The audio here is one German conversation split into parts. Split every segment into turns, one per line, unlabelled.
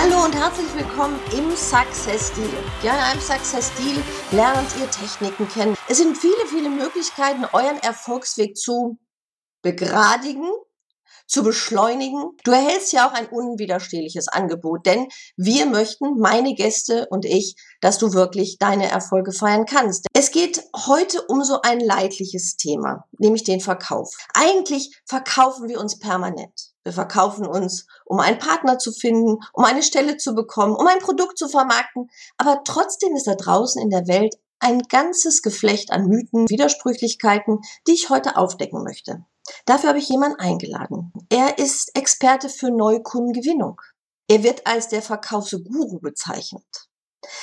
Hallo und herzlich willkommen im Success Deal. Ja, in einem Success Deal lernt ihr Techniken kennen. Es sind viele, viele Möglichkeiten, euren Erfolgsweg zu begradigen, zu beschleunigen. Du erhältst ja auch ein unwiderstehliches Angebot, denn wir möchten, meine Gäste und ich, dass du wirklich deine Erfolge feiern kannst. Es geht heute um so ein leidliches Thema, nämlich den Verkauf. Eigentlich verkaufen wir uns permanent. Wir verkaufen uns, um einen Partner zu finden, um eine Stelle zu bekommen, um ein Produkt zu vermarkten. Aber trotzdem ist da draußen in der Welt ein ganzes Geflecht an Mythen, Widersprüchlichkeiten, die ich heute aufdecken möchte. Dafür habe ich jemanden eingeladen. Er ist Experte für Neukundengewinnung. Er wird als der Verkaufsguru bezeichnet.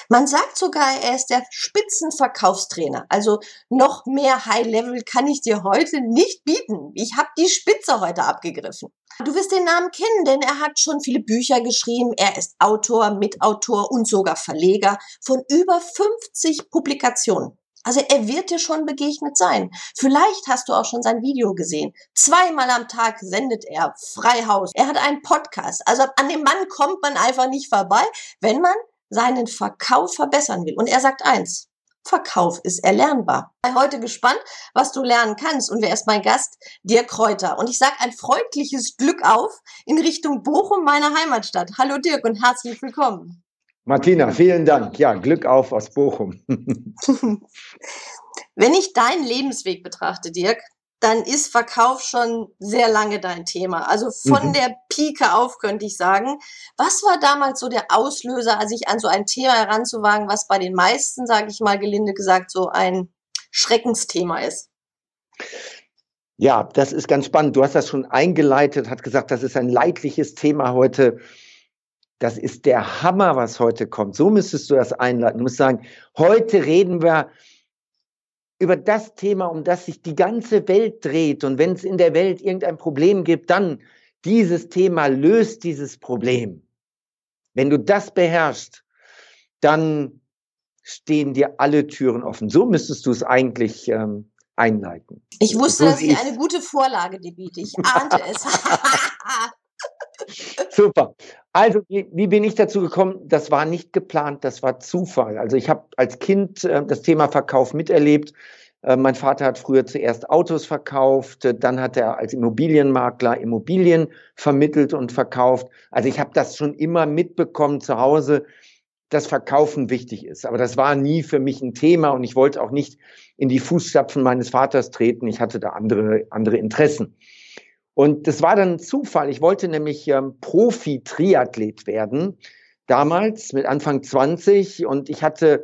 Man sagt sogar, er ist der Spitzenverkaufstrainer. Also noch mehr High Level kann ich dir heute nicht bieten. Ich habe die Spitze heute abgegriffen. Du wirst den Namen kennen, denn er hat schon viele Bücher geschrieben. Er ist Autor, Mitautor und sogar Verleger von über 50 Publikationen. Also er wird dir schon begegnet sein. Vielleicht hast du auch schon sein Video gesehen. Zweimal am Tag sendet er Freihaus. Er hat einen Podcast. Also an dem Mann kommt man einfach nicht vorbei, wenn man seinen Verkauf verbessern will. Und er sagt eins, Verkauf ist erlernbar. Ich bin heute gespannt, was du lernen kannst. Und wer ist mein Gast? Dirk Kräuter. Und ich sage ein freundliches Glück auf in Richtung Bochum, meiner Heimatstadt. Hallo Dirk und herzlich willkommen.
Martina, vielen Dank. Ja, Glück auf aus Bochum.
Wenn ich deinen Lebensweg betrachte, Dirk, dann ist Verkauf schon sehr lange dein Thema. Also von mhm. der Pike auf könnte ich sagen. Was war damals so der Auslöser, sich an so ein Thema heranzuwagen, was bei den meisten, sage ich mal gelinde gesagt, so ein Schreckensthema ist?
Ja, das ist ganz spannend. Du hast das schon eingeleitet, hat gesagt, das ist ein leidliches Thema heute. Das ist der Hammer, was heute kommt. So müsstest du das einleiten. Du musst sagen, heute reden wir über das Thema, um das sich die ganze Welt dreht. Und wenn es in der Welt irgendein Problem gibt, dann dieses Thema löst dieses Problem. Wenn du das beherrschst, dann stehen dir alle Türen offen. So müsstest du es eigentlich ähm, einleiten.
Ich wusste, so dass ich eine gute Vorlage dir biete. Ich ahnte es.
Super. Also, wie, wie, bin ich dazu gekommen? Das war nicht geplant, das war Zufall. Also ich habe als Kind äh, das Thema Verkauf miterlebt. Äh, mein Vater hat früher zuerst Autos verkauft, äh, dann hat er als Immobilienmakler Immobilien vermittelt und verkauft. Also ich habe das schon immer mitbekommen zu Hause, dass Verkaufen wichtig ist. Aber das war nie für mich ein Thema und ich wollte auch nicht in die Fußstapfen meines Vaters treten. Ich hatte da andere, andere Interessen. Und das war dann ein Zufall. Ich wollte nämlich ähm, Profi-Triathlet werden, damals mit Anfang 20. Und ich hatte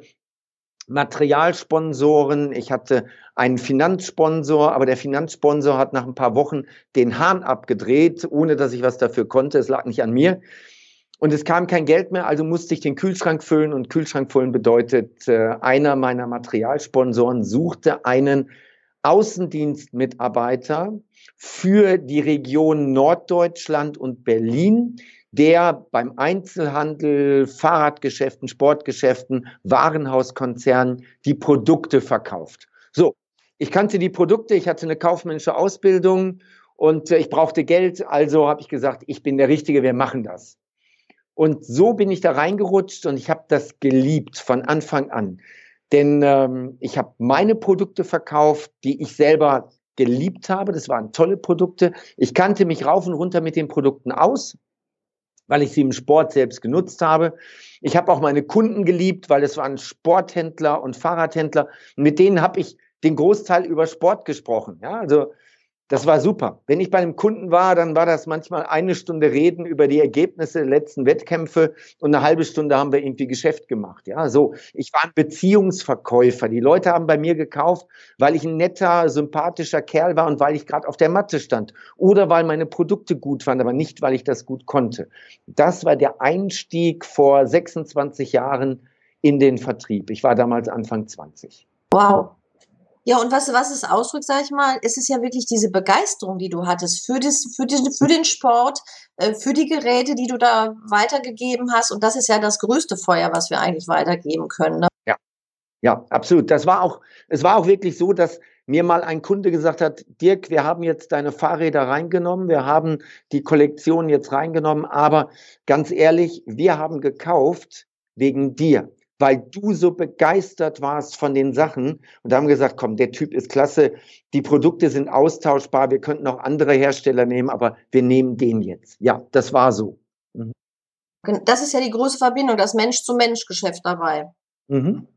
Materialsponsoren, ich hatte einen Finanzsponsor, aber der Finanzsponsor hat nach ein paar Wochen den Hahn abgedreht, ohne dass ich was dafür konnte. Es lag nicht an mir. Und es kam kein Geld mehr, also musste ich den Kühlschrank füllen. Und Kühlschrank füllen bedeutet, äh, einer meiner Materialsponsoren suchte einen Außendienstmitarbeiter für die Region Norddeutschland und Berlin, der beim Einzelhandel, Fahrradgeschäften, Sportgeschäften, Warenhauskonzernen die Produkte verkauft. So, ich kannte die Produkte, ich hatte eine kaufmännische Ausbildung und ich brauchte Geld, also habe ich gesagt, ich bin der Richtige, wir machen das. Und so bin ich da reingerutscht und ich habe das geliebt von Anfang an. Denn ähm, ich habe meine Produkte verkauft, die ich selber geliebt habe. Das waren tolle Produkte. Ich kannte mich rauf und runter mit den Produkten aus, weil ich sie im Sport selbst genutzt habe. Ich habe auch meine Kunden geliebt, weil es waren Sporthändler und Fahrradhändler. Mit denen habe ich den Großteil über Sport gesprochen. Ja, also das war super. Wenn ich bei einem Kunden war, dann war das manchmal eine Stunde Reden über die Ergebnisse der letzten Wettkämpfe und eine halbe Stunde haben wir irgendwie Geschäft gemacht. Ja, so. Ich war ein Beziehungsverkäufer. Die Leute haben bei mir gekauft, weil ich ein netter, sympathischer Kerl war und weil ich gerade auf der Matte stand. Oder weil meine Produkte gut waren, aber nicht, weil ich das gut konnte. Das war der Einstieg vor 26 Jahren in den Vertrieb. Ich war damals Anfang 20.
Wow. Ja, und was, was es ausdrückt, sag ich mal, ist es ja wirklich diese Begeisterung, die du hattest für, das, für, den, für den Sport, äh, für die Geräte, die du da weitergegeben hast. Und das ist ja das größte Feuer, was wir eigentlich weitergeben können. Ne?
Ja, ja, absolut. Das war auch, es war auch wirklich so, dass mir mal ein Kunde gesagt hat, Dirk, wir haben jetzt deine Fahrräder reingenommen, wir haben die Kollektion jetzt reingenommen, aber ganz ehrlich, wir haben gekauft wegen dir weil du so begeistert warst von den Sachen und haben gesagt, komm, der Typ ist klasse, die Produkte sind austauschbar, wir könnten auch andere Hersteller nehmen, aber wir nehmen den jetzt. Ja, das war so. Mhm.
Das ist ja die große Verbindung, das Mensch-zu-Mensch-Geschäft dabei. Mhm.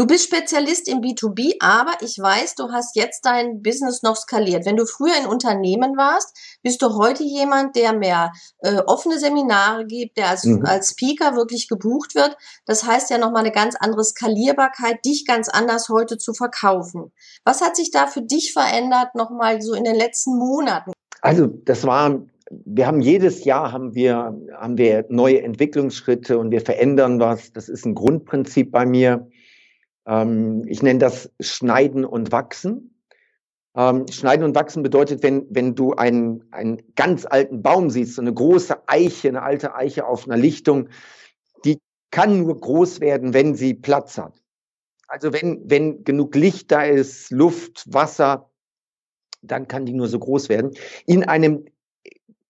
Du bist Spezialist im B2B, aber ich weiß, du hast jetzt dein Business noch skaliert. Wenn du früher in Unternehmen warst, bist du heute jemand, der mehr äh, offene Seminare gibt, der als, mhm. als Speaker wirklich gebucht wird. Das heißt ja nochmal eine ganz andere Skalierbarkeit, dich ganz anders heute zu verkaufen. Was hat sich da für dich verändert, nochmal so in den letzten Monaten?
Also, das war wir haben jedes Jahr haben wir, haben wir neue Entwicklungsschritte und wir verändern was. Das ist ein Grundprinzip bei mir. Ähm, ich nenne das Schneiden und Wachsen. Ähm, Schneiden und Wachsen bedeutet, wenn, wenn du einen, einen ganz alten Baum siehst, so eine große Eiche, eine alte Eiche auf einer Lichtung, die kann nur groß werden, wenn sie Platz hat. Also wenn, wenn genug Licht da ist, Luft, Wasser, dann kann die nur so groß werden. In einem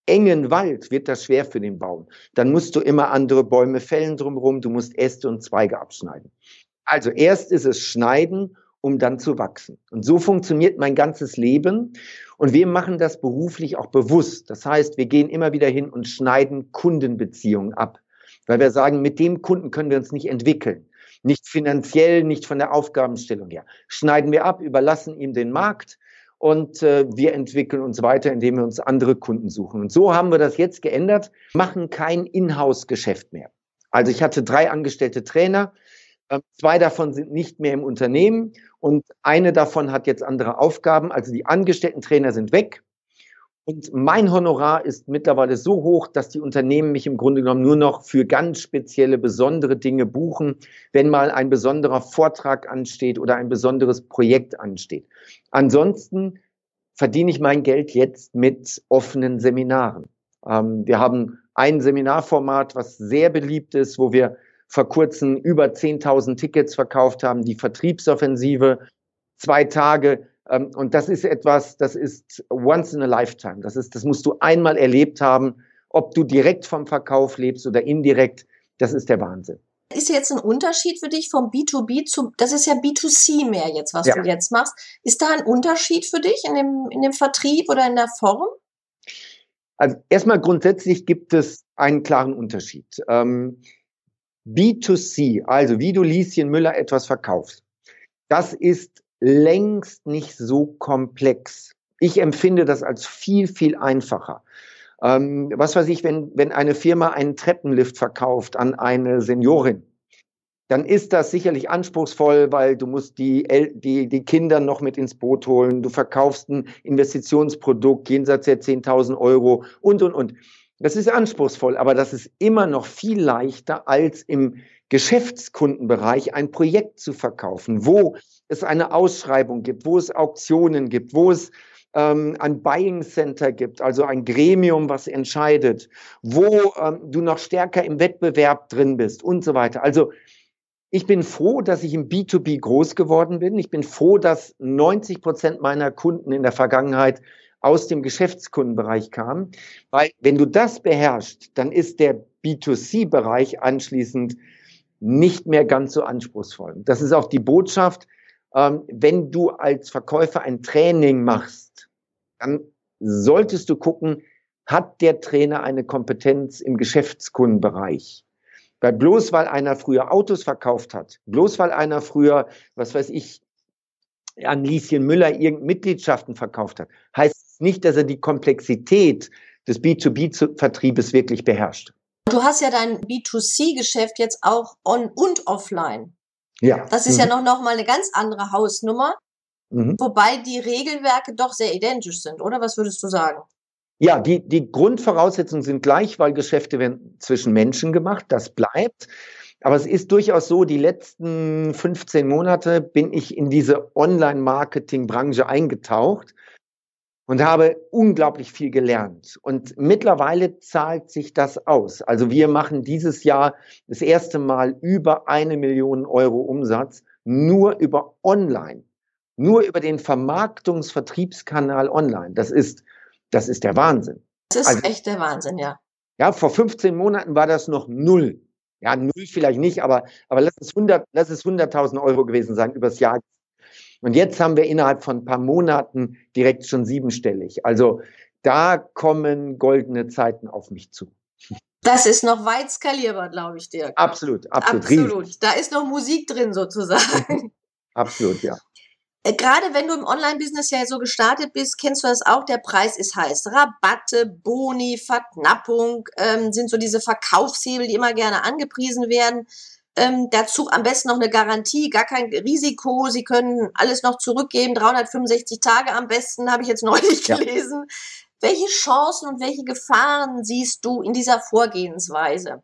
engen Wald wird das schwer für den Baum. Dann musst du immer andere Bäume fällen drumherum, du musst Äste und Zweige abschneiden. Also erst ist es schneiden, um dann zu wachsen. Und so funktioniert mein ganzes Leben. Und wir machen das beruflich auch bewusst. Das heißt, wir gehen immer wieder hin und schneiden Kundenbeziehungen ab, weil wir sagen, mit dem Kunden können wir uns nicht entwickeln. Nicht finanziell, nicht von der Aufgabenstellung her. Schneiden wir ab, überlassen ihm den Markt und äh, wir entwickeln uns weiter, indem wir uns andere Kunden suchen. Und so haben wir das jetzt geändert, machen kein Inhouse-Geschäft mehr. Also ich hatte drei angestellte Trainer, zwei davon sind nicht mehr im Unternehmen und eine davon hat jetzt andere Aufgaben. Also die angestellten Trainer sind weg. Und mein Honorar ist mittlerweile so hoch, dass die Unternehmen mich im Grunde genommen nur noch für ganz spezielle, besondere Dinge buchen, wenn mal ein besonderer Vortrag ansteht oder ein besonderes Projekt ansteht. Ansonsten verdiene ich mein Geld jetzt mit offenen Seminaren. Ähm, wir haben ein Seminarformat, was sehr beliebt ist, wo wir vor kurzem über 10.000 Tickets verkauft haben, die Vertriebsoffensive, zwei Tage. Ähm, und das ist etwas, das ist once in a lifetime. Das ist, das musst du einmal erlebt haben, ob du direkt vom Verkauf lebst oder indirekt. Das ist der Wahnsinn.
Ist jetzt ein Unterschied für dich vom B2B zu, das ist ja B2C mehr jetzt, was ja. du jetzt machst. Ist da ein Unterschied für dich in dem, in dem Vertrieb oder in der Form?
Also erstmal grundsätzlich gibt es einen klaren Unterschied. Ähm, B2C, also wie du Lieschen Müller etwas verkaufst, das ist längst nicht so komplex. Ich empfinde das als viel, viel einfacher. Ähm, was weiß ich, wenn, wenn eine Firma einen Treppenlift verkauft an eine Seniorin, dann ist das sicherlich anspruchsvoll, weil du musst die, die, die Kinder noch mit ins Boot holen, du verkaufst ein Investitionsprodukt jenseits der 10.000 Euro und, und, und. Das ist anspruchsvoll, aber das ist immer noch viel leichter als im Geschäftskundenbereich ein Projekt zu verkaufen, wo es eine Ausschreibung gibt, wo es Auktionen gibt, wo es ähm, ein Buying Center gibt, also ein Gremium, was entscheidet, wo ähm, du noch stärker im Wettbewerb drin bist und so weiter. Also ich bin froh, dass ich im B2B groß geworden bin. Ich bin froh, dass 90 Prozent meiner Kunden in der Vergangenheit aus dem Geschäftskundenbereich kam. Weil wenn du das beherrschst, dann ist der B2C-Bereich anschließend nicht mehr ganz so anspruchsvoll. Das ist auch die Botschaft, ähm, wenn du als Verkäufer ein Training machst, dann solltest du gucken, hat der Trainer eine Kompetenz im Geschäftskundenbereich? Weil bloß weil einer früher Autos verkauft hat, bloß weil einer früher, was weiß ich, an Lieschen Müller irgendeine Mitgliedschaften verkauft hat, heißt nicht, dass er die Komplexität des B2B-Vertriebes wirklich beherrscht.
Du hast ja dein B2C-Geschäft jetzt auch on und offline.
Ja.
Das ist mhm. ja noch, noch mal eine ganz andere Hausnummer. Mhm. Wobei die Regelwerke doch sehr identisch sind, oder? Was würdest du sagen?
Ja, die, die Grundvoraussetzungen sind gleich, weil Geschäfte werden zwischen Menschen gemacht. Das bleibt. Aber es ist durchaus so, die letzten 15 Monate bin ich in diese Online-Marketing-Branche eingetaucht und habe unglaublich viel gelernt. Und mittlerweile zahlt sich das aus. Also wir machen dieses Jahr das erste Mal über eine Million Euro Umsatz nur über Online, nur über den Vermarktungsvertriebskanal Online. Das ist, das ist der Wahnsinn.
Das ist also, echt der Wahnsinn, ja.
Ja, vor 15 Monaten war das noch null. Ja, null vielleicht nicht, aber, aber lass es 100, lass es 100.000 Euro gewesen sein übers Jahr. Und jetzt haben wir innerhalb von ein paar Monaten direkt schon siebenstellig. Also da kommen goldene Zeiten auf mich zu.
Das ist noch weit skalierbar, glaube ich, Dirk.
Absolut, absolut.
Absolut. Da ist noch Musik drin sozusagen.
Absolut, ja.
Äh, gerade wenn du im Online-Business ja so gestartet bist, kennst du das auch, der Preis ist heiß. Rabatte, Boni, Verknappung ähm, sind so diese Verkaufshebel, die immer gerne angepriesen werden. Ähm, dazu am besten noch eine Garantie, gar kein Risiko. Sie können alles noch zurückgeben, 365 Tage am besten, habe ich jetzt neulich ja. gelesen. Welche Chancen und welche Gefahren siehst du in dieser Vorgehensweise?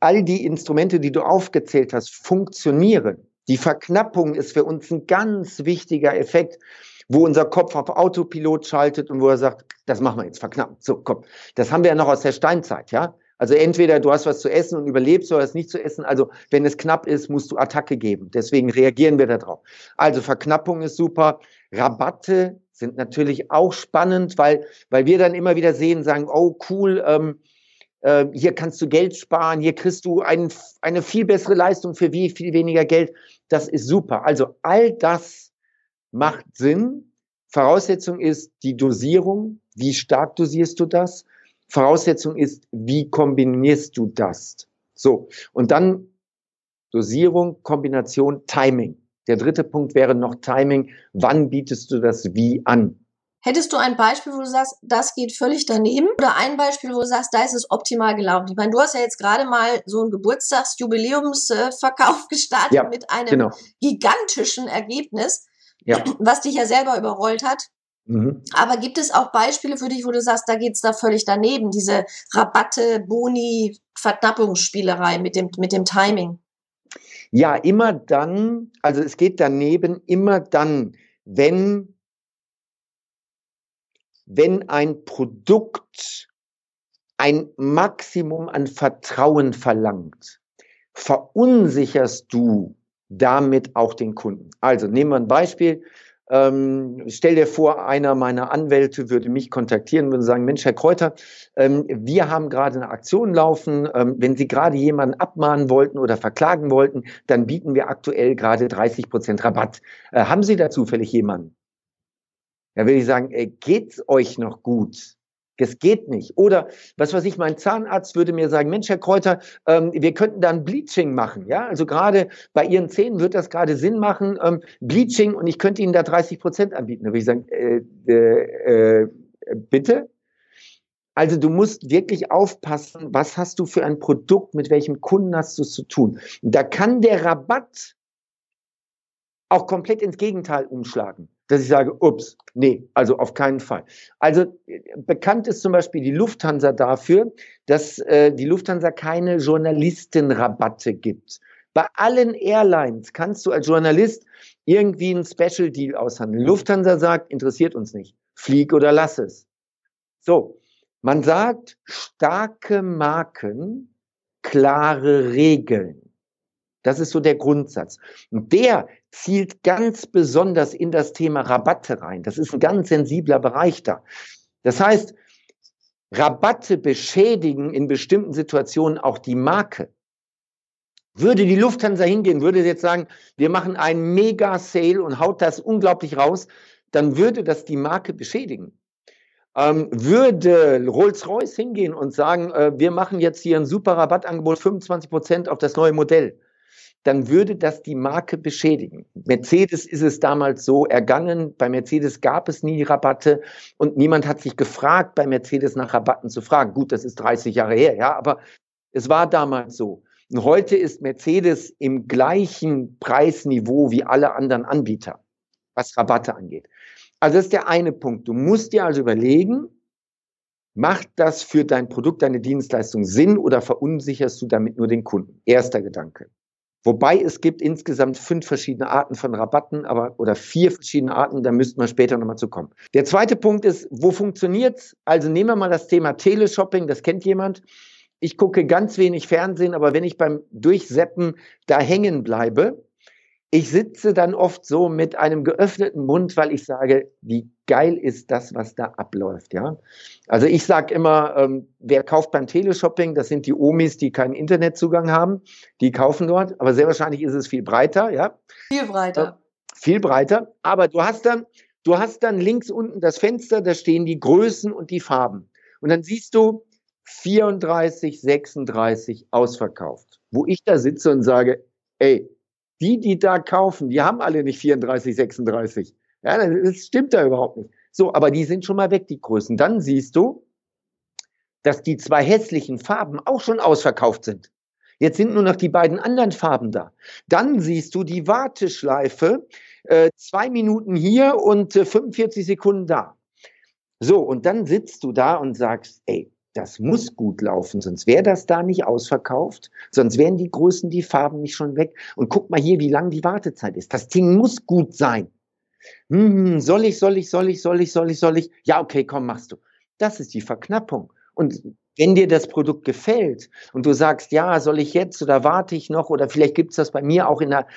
All die Instrumente, die du aufgezählt hast, funktionieren. Die Verknappung ist für uns ein ganz wichtiger Effekt, wo unser Kopf auf Autopilot schaltet und wo er sagt, das machen wir jetzt, verknappen. So, komm. Das haben wir ja noch aus der Steinzeit, ja? Also entweder du hast was zu essen und überlebst oder hast nicht zu essen. Also wenn es knapp ist, musst du Attacke geben. Deswegen reagieren wir darauf. Also Verknappung ist super. Rabatte sind natürlich auch spannend, weil, weil wir dann immer wieder sehen, sagen, oh cool, ähm, äh, hier kannst du Geld sparen, hier kriegst du ein, eine viel bessere Leistung für wie viel weniger Geld. Das ist super. Also all das macht Sinn. Voraussetzung ist die Dosierung. Wie stark dosierst du das? Voraussetzung ist, wie kombinierst du das? So. Und dann Dosierung, Kombination, Timing. Der dritte Punkt wäre noch Timing. Wann bietest du das wie an?
Hättest du ein Beispiel, wo du sagst, das geht völlig daneben? Oder ein Beispiel, wo du sagst, da ist es optimal gelaufen? Ich meine, du hast ja jetzt gerade mal so einen Geburtstagsjubiläumsverkauf gestartet ja, mit einem genau. gigantischen Ergebnis, ja. was dich ja selber überrollt hat. Mhm. Aber gibt es auch Beispiele für dich, wo du sagst, da geht's da völlig daneben, diese Rabatte, Boni, Verknappungsspielerei mit dem, mit dem Timing?
Ja, immer dann, also es geht daneben immer dann, wenn wenn ein Produkt ein Maximum an Vertrauen verlangt, verunsicherst du damit auch den Kunden. Also nehmen wir ein Beispiel. Ähm, stell dir vor, einer meiner Anwälte würde mich kontaktieren, würde sagen, Mensch, Herr Kräuter, ähm, wir haben gerade eine Aktion laufen. Ähm, wenn Sie gerade jemanden abmahnen wollten oder verklagen wollten, dann bieten wir aktuell gerade 30 Prozent Rabatt. Äh, haben Sie da zufällig jemanden? Da will ich sagen, ey, geht's euch noch gut? Es geht nicht. Oder was weiß ich, mein Zahnarzt würde mir sagen, Mensch, Herr Kräuter, ähm, wir könnten da ein Bleaching machen. Ja, also gerade bei Ihren Zähnen wird das gerade Sinn machen, ähm, Bleaching und ich könnte Ihnen da 30 Prozent anbieten. Da würde ich sagen, äh, äh, äh, bitte? Also du musst wirklich aufpassen, was hast du für ein Produkt, mit welchem Kunden hast du es zu tun. Da kann der Rabatt auch komplett ins Gegenteil umschlagen dass ich sage, ups, nee, also auf keinen Fall. Also bekannt ist zum Beispiel die Lufthansa dafür, dass äh, die Lufthansa keine Journalistenrabatte gibt. Bei allen Airlines kannst du als Journalist irgendwie einen Special Deal aushandeln. Lufthansa sagt, interessiert uns nicht. Flieg oder lass es. So. Man sagt, starke Marken, klare Regeln. Das ist so der Grundsatz. Und der zielt ganz besonders in das Thema Rabatte rein. Das ist ein ganz sensibler Bereich da. Das heißt, Rabatte beschädigen in bestimmten Situationen auch die Marke. Würde die Lufthansa hingehen, würde jetzt sagen, wir machen einen Mega-Sale und haut das unglaublich raus, dann würde das die Marke beschädigen. Ähm, würde Rolls-Royce hingehen und sagen, äh, wir machen jetzt hier ein super Rabattangebot, 25 Prozent auf das neue Modell, dann würde das die Marke beschädigen. Mercedes ist es damals so ergangen. Bei Mercedes gab es nie Rabatte und niemand hat sich gefragt, bei Mercedes nach Rabatten zu fragen. Gut, das ist 30 Jahre her, ja, aber es war damals so. Und heute ist Mercedes im gleichen Preisniveau wie alle anderen Anbieter, was Rabatte angeht. Also das ist der eine Punkt. Du musst dir also überlegen, Macht das für dein Produkt, deine Dienstleistung Sinn oder verunsicherst du damit nur den Kunden? Erster Gedanke. Wobei es gibt insgesamt fünf verschiedene Arten von Rabatten, aber oder vier verschiedene Arten, da müssten wir später nochmal zu kommen. Der zweite Punkt ist, wo funktioniert's? Also nehmen wir mal das Thema Teleshopping, das kennt jemand. Ich gucke ganz wenig Fernsehen, aber wenn ich beim Durchseppen da hängen bleibe, ich sitze dann oft so mit einem geöffneten Mund, weil ich sage, wie geil ist das, was da abläuft, ja. Also ich sage immer, ähm, wer kauft beim Teleshopping, das sind die Omis, die keinen Internetzugang haben, die kaufen dort, aber sehr wahrscheinlich ist es viel breiter, ja.
Viel breiter.
Äh, viel breiter, aber du hast dann, du hast dann links unten das Fenster, da stehen die Größen und die Farben. Und dann siehst du 34, 36 ausverkauft, wo ich da sitze und sage, ey, die, die da kaufen, die haben alle nicht 34, 36. Ja, das stimmt da überhaupt nicht. So, aber die sind schon mal weg, die Größen. Dann siehst du, dass die zwei hässlichen Farben auch schon ausverkauft sind. Jetzt sind nur noch die beiden anderen Farben da. Dann siehst du die Warteschleife, äh, zwei Minuten hier und äh, 45 Sekunden da. So, und dann sitzt du da und sagst, ey, das muss gut laufen, sonst wäre das da nicht ausverkauft, sonst wären die Größen, die Farben nicht schon weg. Und guck mal hier, wie lang die Wartezeit ist. Das Ding muss gut sein. Hm, soll ich, soll ich, soll ich, soll ich, soll ich, soll ich? Ja, okay, komm, machst du. Das ist die Verknappung. Und wenn dir das Produkt gefällt und du sagst, ja, soll ich jetzt oder warte ich noch oder vielleicht gibt es das bei mir auch in der,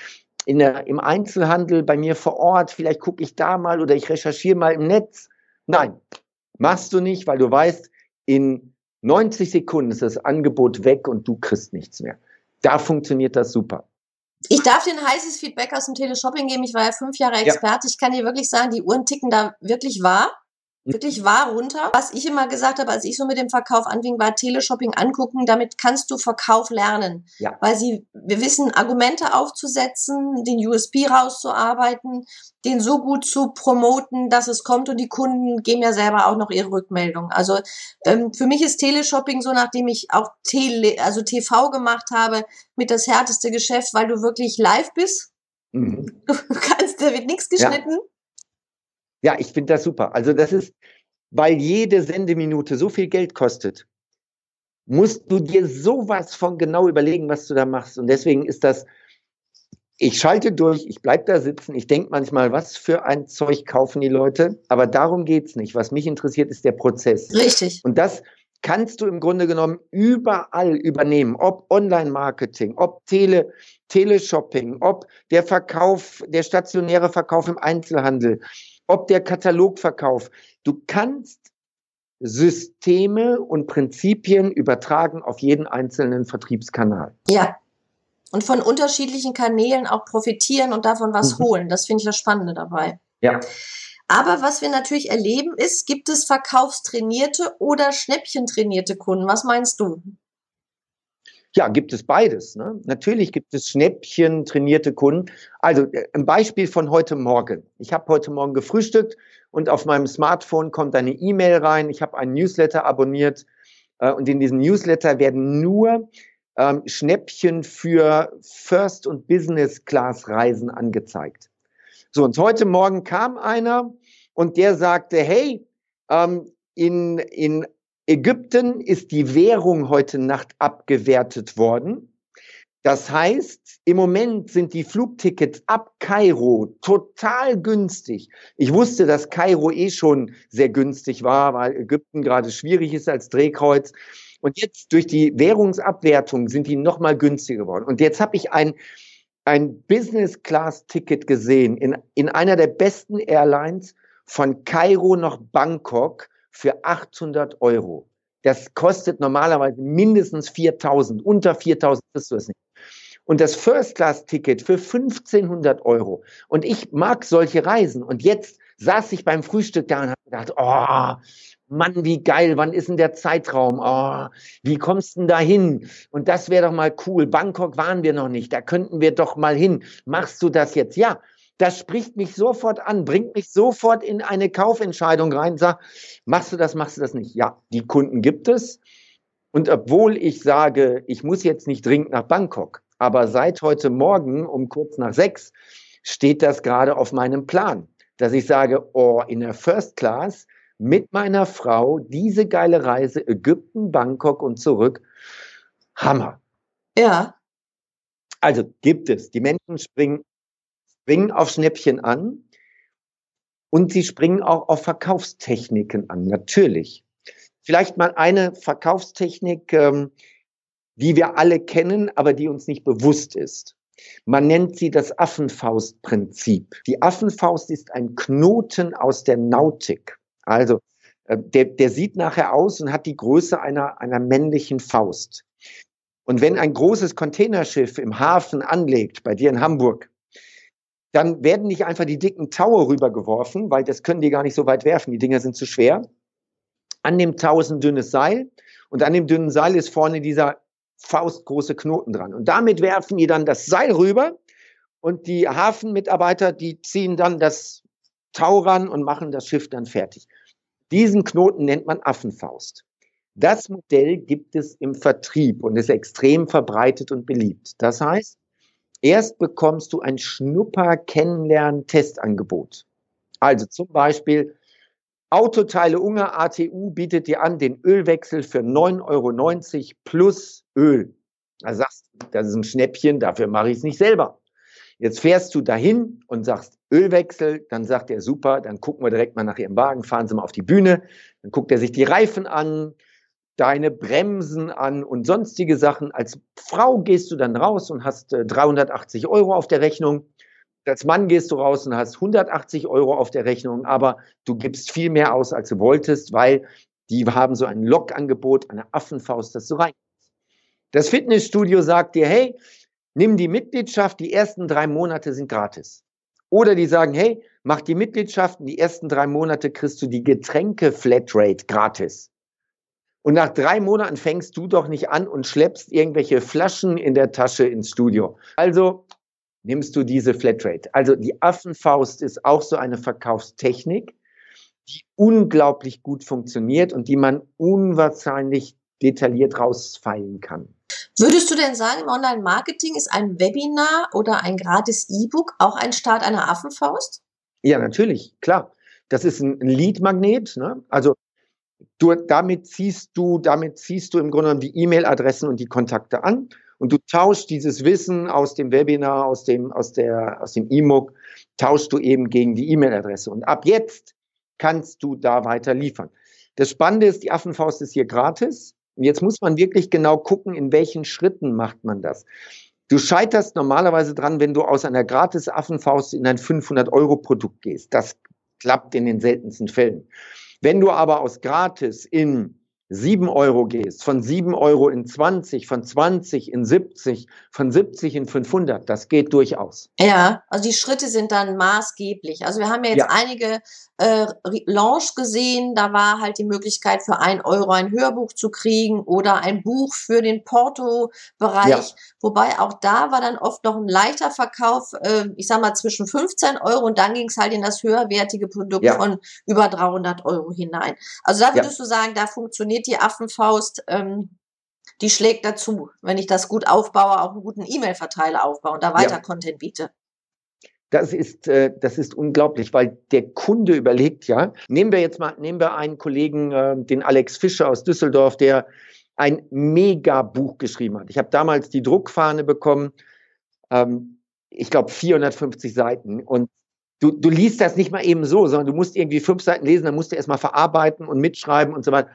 in der, im Einzelhandel, bei mir vor Ort, vielleicht gucke ich da mal oder ich recherchiere mal im Netz. Nein, machst du nicht, weil du weißt, in 90 Sekunden ist das Angebot weg und du kriegst nichts mehr. Da funktioniert das super.
Ich darf dir ein heißes Feedback aus dem Teleshopping geben. Ich war ja fünf Jahre Experte. Ja. Ich kann dir wirklich sagen, die Uhren ticken da wirklich wahr wirklich wahr runter. Was ich immer gesagt habe, als ich so mit dem Verkauf anfing, war Teleshopping angucken. Damit kannst du Verkauf lernen. Ja. Weil sie, wir wissen, Argumente aufzusetzen, den USP rauszuarbeiten, den so gut zu promoten, dass es kommt und die Kunden geben ja selber auch noch ihre Rückmeldung. Also ähm, für mich ist Teleshopping so, nachdem ich auch Tele, also TV gemacht habe, mit das härteste Geschäft, weil du wirklich live bist. Mhm. Du kannst, da wird nichts geschnitten. Ja.
Ja, ich finde das super. Also das ist, weil jede Sendeminute so viel Geld kostet, musst du dir sowas von genau überlegen, was du da machst. Und deswegen ist das, ich schalte durch, ich bleib da sitzen, ich denke manchmal, was für ein Zeug kaufen die Leute, aber darum geht's nicht. Was mich interessiert, ist der Prozess.
Richtig.
Und das kannst du im Grunde genommen überall übernehmen, ob Online-Marketing, ob Tele, Teleshopping, ob der Verkauf, der stationäre Verkauf im Einzelhandel, ob der Katalogverkauf. Du kannst Systeme und Prinzipien übertragen auf jeden einzelnen Vertriebskanal.
Ja. Und von unterschiedlichen Kanälen auch profitieren und davon was mhm. holen. Das finde ich das Spannende dabei.
Ja.
Aber was wir natürlich erleben ist, gibt es verkaufstrainierte oder schnäppchentrainierte Kunden? Was meinst du?
Ja, gibt es beides. Ne? Natürlich gibt es Schnäppchen, trainierte Kunden. Also äh, ein Beispiel von heute Morgen. Ich habe heute Morgen gefrühstückt und auf meinem Smartphone kommt eine E-Mail rein. Ich habe einen Newsletter abonniert äh, und in diesem Newsletter werden nur ähm, Schnäppchen für First- und Business-Class-Reisen angezeigt. So, und heute Morgen kam einer und der sagte, hey, ähm, in, in Ägypten ist die Währung heute Nacht abgewertet worden. Das heißt, im Moment sind die Flugtickets ab Kairo total günstig. Ich wusste, dass Kairo eh schon sehr günstig war, weil Ägypten gerade schwierig ist als Drehkreuz. Und jetzt durch die Währungsabwertung sind die nochmal günstiger geworden. Und jetzt habe ich ein, ein Business-Class-Ticket gesehen in, in einer der besten Airlines von Kairo nach Bangkok für 800 Euro. Das kostet normalerweise mindestens 4000. Unter 4000 kriegst du es nicht. Und das First-Class-Ticket für 1500 Euro. Und ich mag solche Reisen. Und jetzt saß ich beim Frühstück da und habe gedacht, oh, Mann, wie geil, wann ist denn der Zeitraum? Oh, wie kommst du denn da hin? Und das wäre doch mal cool. Bangkok waren wir noch nicht, da könnten wir doch mal hin. Machst du das jetzt? Ja, das spricht mich sofort an, bringt mich sofort in eine Kaufentscheidung rein, sag, machst du das, machst du das nicht? Ja, die Kunden gibt es. Und obwohl ich sage, ich muss jetzt nicht dringend nach Bangkok, aber seit heute Morgen um kurz nach sechs steht das gerade auf meinem Plan, dass ich sage, oh, in der First Class mit meiner Frau diese geile Reise Ägypten, Bangkok und zurück. Hammer.
Ja.
Also gibt es. Die Menschen springen, springen auf Schnäppchen an und sie springen auch auf Verkaufstechniken an, natürlich. Vielleicht mal eine Verkaufstechnik, ähm, die wir alle kennen, aber die uns nicht bewusst ist. Man nennt sie das Affenfaustprinzip. Die Affenfaust ist ein Knoten aus der Nautik. Also äh, der, der sieht nachher aus und hat die Größe einer, einer männlichen Faust. Und wenn ein großes Containerschiff im Hafen anlegt, bei dir in Hamburg, dann werden nicht einfach die dicken Taue rübergeworfen, weil das können die gar nicht so weit werfen. Die Dinger sind zu schwer. An dem Tau ist ein dünnes Seil und an dem dünnen Seil ist vorne dieser faustgroße Knoten dran. Und damit werfen die dann das Seil rüber und die Hafenmitarbeiter, die ziehen dann das Tau ran und machen das Schiff dann fertig. Diesen Knoten nennt man Affenfaust. Das Modell gibt es im Vertrieb und ist extrem verbreitet und beliebt. Das heißt, erst bekommst du ein Schnupper-Kennenlernen-Testangebot. Also zum Beispiel Autoteile Unger ATU bietet dir an den Ölwechsel für 9,90 Euro plus Öl. Da sagst du, das ist ein Schnäppchen, dafür mache ich es nicht selber. Jetzt fährst du dahin und sagst Ölwechsel, dann sagt er super, dann gucken wir direkt mal nach Ihrem Wagen, fahren Sie mal auf die Bühne, dann guckt er sich die Reifen an, deine Bremsen an und sonstige Sachen. Als Frau gehst du dann raus und hast 380 äh, Euro auf der Rechnung als Mann gehst du raus und hast 180 Euro auf der Rechnung, aber du gibst viel mehr aus, als du wolltest, weil die haben so ein Lokangebot, eine Affenfaust, dass du rein. Das Fitnessstudio sagt dir, hey, nimm die Mitgliedschaft, die ersten drei Monate sind gratis. Oder die sagen, hey, mach die Mitgliedschaft, die ersten drei Monate kriegst du die Getränke Flatrate gratis. Und nach drei Monaten fängst du doch nicht an und schleppst irgendwelche Flaschen in der Tasche ins Studio. Also nimmst du diese Flatrate. Also die Affenfaust ist auch so eine Verkaufstechnik, die unglaublich gut funktioniert und die man unwahrscheinlich detailliert rausfeilen kann.
Würdest du denn sagen, im Online-Marketing ist ein Webinar oder ein gratis E-Book auch ein Start einer Affenfaust?
Ja, natürlich, klar. Das ist ein Lead-Magnet. Ne? Also du, damit ziehst du, damit ziehst du im Grunde genommen die E-Mail-Adressen und die Kontakte an und du tauschst dieses Wissen aus dem Webinar, aus dem, aus der, aus dem E-Book, tauschst du eben gegen die E-Mail-Adresse. Und ab jetzt kannst du da weiter liefern. Das Spannende ist, die Affenfaust ist hier gratis. Und jetzt muss man wirklich genau gucken, in welchen Schritten macht man das. Du scheiterst normalerweise dran, wenn du aus einer gratis Affenfaust in ein 500-Euro-Produkt gehst. Das klappt in den seltensten Fällen. Wenn du aber aus gratis in 7 Euro gehst, von 7 Euro in 20, von 20 in 70, von 70 in 500, das geht durchaus.
Ja, also die Schritte sind dann maßgeblich. Also wir haben ja jetzt ja. einige äh, Launch gesehen, da war halt die Möglichkeit für ein Euro ein Hörbuch zu kriegen oder ein Buch für den Porto-Bereich. Ja. Wobei auch da war dann oft noch ein leichter Verkauf, äh, ich sag mal zwischen 15 Euro und dann ging es halt in das höherwertige Produkt ja. von über 300 Euro hinein. Also da würdest du sagen, da funktioniert die Affenfaust. Ähm, die schlägt dazu, wenn ich das gut aufbaue, auch einen guten E-Mail-Verteiler aufbaue und da weiter Content biete.
Das ist, äh, das ist unglaublich, weil der Kunde überlegt ja. Nehmen wir jetzt mal, nehmen wir einen Kollegen, äh, den Alex Fischer aus Düsseldorf, der ein Mega-Buch geschrieben hat. Ich habe damals die Druckfahne bekommen, ähm, ich glaube 450 Seiten. Und du, du liest das nicht mal eben so, sondern du musst irgendwie fünf Seiten lesen, dann musst du erstmal verarbeiten und mitschreiben und so weiter.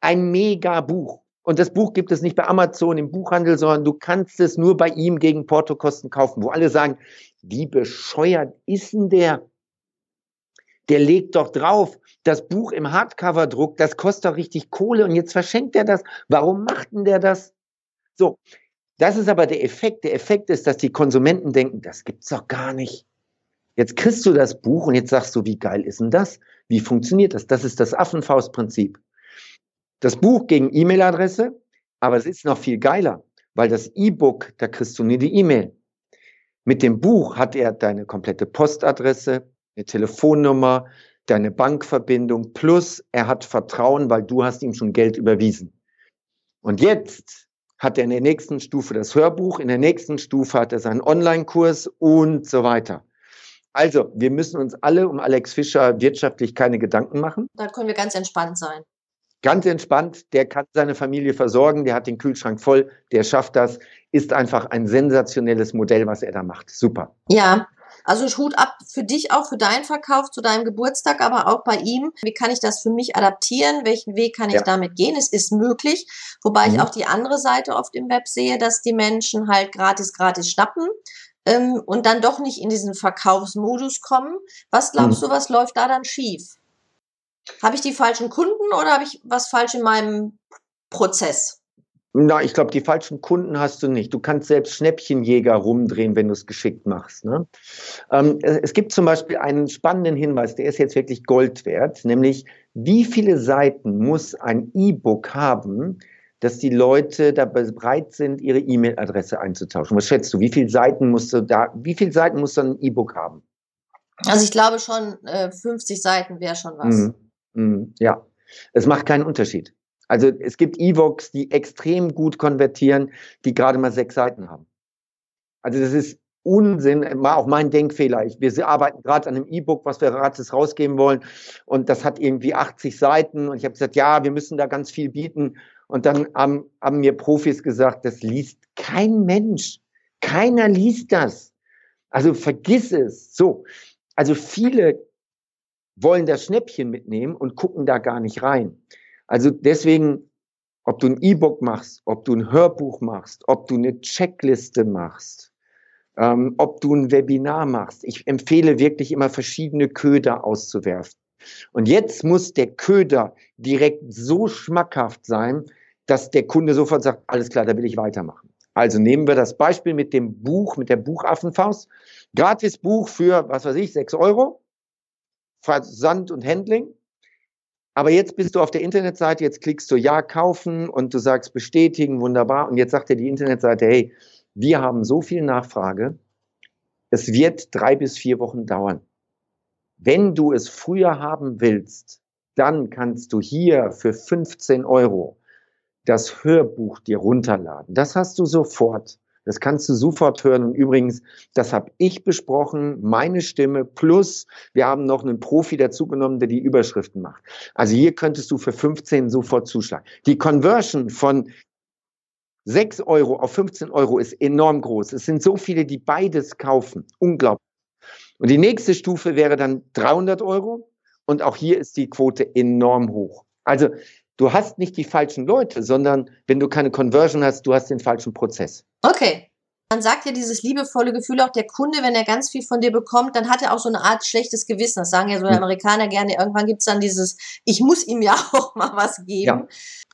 Ein Mega-Buch. Und das Buch gibt es nicht bei Amazon im Buchhandel, sondern du kannst es nur bei ihm gegen Portokosten kaufen, wo alle sagen, wie bescheuert ist denn der? Der legt doch drauf, das Buch im Hardcover-Druck, das kostet doch richtig Kohle und jetzt verschenkt er das. Warum macht denn der das? So, das ist aber der Effekt. Der Effekt ist, dass die Konsumenten denken, das gibt's doch gar nicht. Jetzt kriegst du das Buch und jetzt sagst du, wie geil ist denn das? Wie funktioniert das? Das ist das Affenfaustprinzip. Das Buch gegen E-Mail-Adresse, aber es ist noch viel geiler, weil das E-Book, da kriegst du nie die E-Mail. Mit dem Buch hat er deine komplette Postadresse, eine Telefonnummer, deine Bankverbindung, plus er hat Vertrauen, weil du hast ihm schon Geld überwiesen. Und jetzt hat er in der nächsten Stufe das Hörbuch, in der nächsten Stufe hat er seinen Online-Kurs und so weiter. Also, wir müssen uns alle um Alex Fischer wirtschaftlich keine Gedanken machen.
Da können wir ganz entspannt sein.
Ganz entspannt, der kann seine Familie versorgen, der hat den Kühlschrank voll, der schafft das, ist einfach ein sensationelles Modell, was er da macht. Super.
Ja, also ich Hut ab für dich auch, für deinen Verkauf zu deinem Geburtstag, aber auch bei ihm. Wie kann ich das für mich adaptieren? Welchen Weg kann ich ja. damit gehen? Es ist möglich, wobei mhm. ich auch die andere Seite oft im Web sehe, dass die Menschen halt gratis, gratis schnappen ähm, und dann doch nicht in diesen Verkaufsmodus kommen. Was glaubst mhm. du, was läuft da dann schief? Habe ich die falschen Kunden oder habe ich was falsch in meinem Prozess?
Na, ich glaube, die falschen Kunden hast du nicht. Du kannst selbst Schnäppchenjäger rumdrehen, wenn du es geschickt machst. Ne? Ähm, es gibt zum Beispiel einen spannenden Hinweis, der ist jetzt wirklich Gold wert, nämlich wie viele Seiten muss ein E-Book haben, dass die Leute da bereit sind, ihre E-Mail-Adresse einzutauschen. Was schätzt du? Wie viele Seiten musst du da, wie viele Seiten muss so ein E-Book haben?
Also ich glaube schon, äh, 50 Seiten wäre schon was.
Mhm. Mhm. Ja, es macht keinen Unterschied. Also es gibt E-Books, die extrem gut konvertieren, die gerade mal sechs Seiten haben. Also das ist Unsinn, war auch mein Denkfehler. Ich, wir arbeiten gerade an einem E-Book, was wir gratis rausgeben wollen. Und das hat irgendwie 80 Seiten. Und ich habe gesagt, ja, wir müssen da ganz viel bieten. Und dann haben, haben mir Profis gesagt, das liest kein Mensch. Keiner liest das. Also vergiss es. So. Also viele wollen das Schnäppchen mitnehmen und gucken da gar nicht rein. Also deswegen, ob du ein E-Book machst, ob du ein Hörbuch machst, ob du eine Checkliste machst, ähm, ob du ein Webinar machst, ich empfehle wirklich immer verschiedene Köder auszuwerfen. Und jetzt muss der Köder direkt so schmackhaft sein, dass der Kunde sofort sagt, alles klar, da will ich weitermachen. Also nehmen wir das Beispiel mit dem Buch, mit der Buchaffenfaust. Gratis Buch für, was weiß ich, sechs Euro. Versand und Handling. Aber jetzt bist du auf der Internetseite, jetzt klickst du Ja kaufen und du sagst bestätigen, wunderbar. Und jetzt sagt dir die Internetseite, hey, wir haben so viel Nachfrage, es wird drei bis vier Wochen dauern. Wenn du es früher haben willst, dann kannst du hier für 15 Euro das Hörbuch dir runterladen. Das hast du sofort. Das kannst du sofort hören. Und übrigens, das habe ich besprochen, meine Stimme plus wir haben noch einen Profi dazugenommen, der die Überschriften macht. Also hier könntest du für 15 sofort zuschlagen. Die Conversion von 6 Euro auf 15 Euro ist enorm groß. Es sind so viele, die beides kaufen. Unglaublich. Und die nächste Stufe wäre dann 300 Euro. Und auch hier ist die Quote enorm hoch. Also du hast nicht die falschen Leute, sondern wenn du keine Conversion hast, du hast den falschen Prozess.
Okay. Man sagt ja dieses liebevolle Gefühl auch der Kunde, wenn er ganz viel von dir bekommt, dann hat er auch so eine Art schlechtes Gewissen. Das sagen ja so die hm. Amerikaner gerne. Irgendwann gibt es dann dieses, ich muss ihm ja auch mal was geben.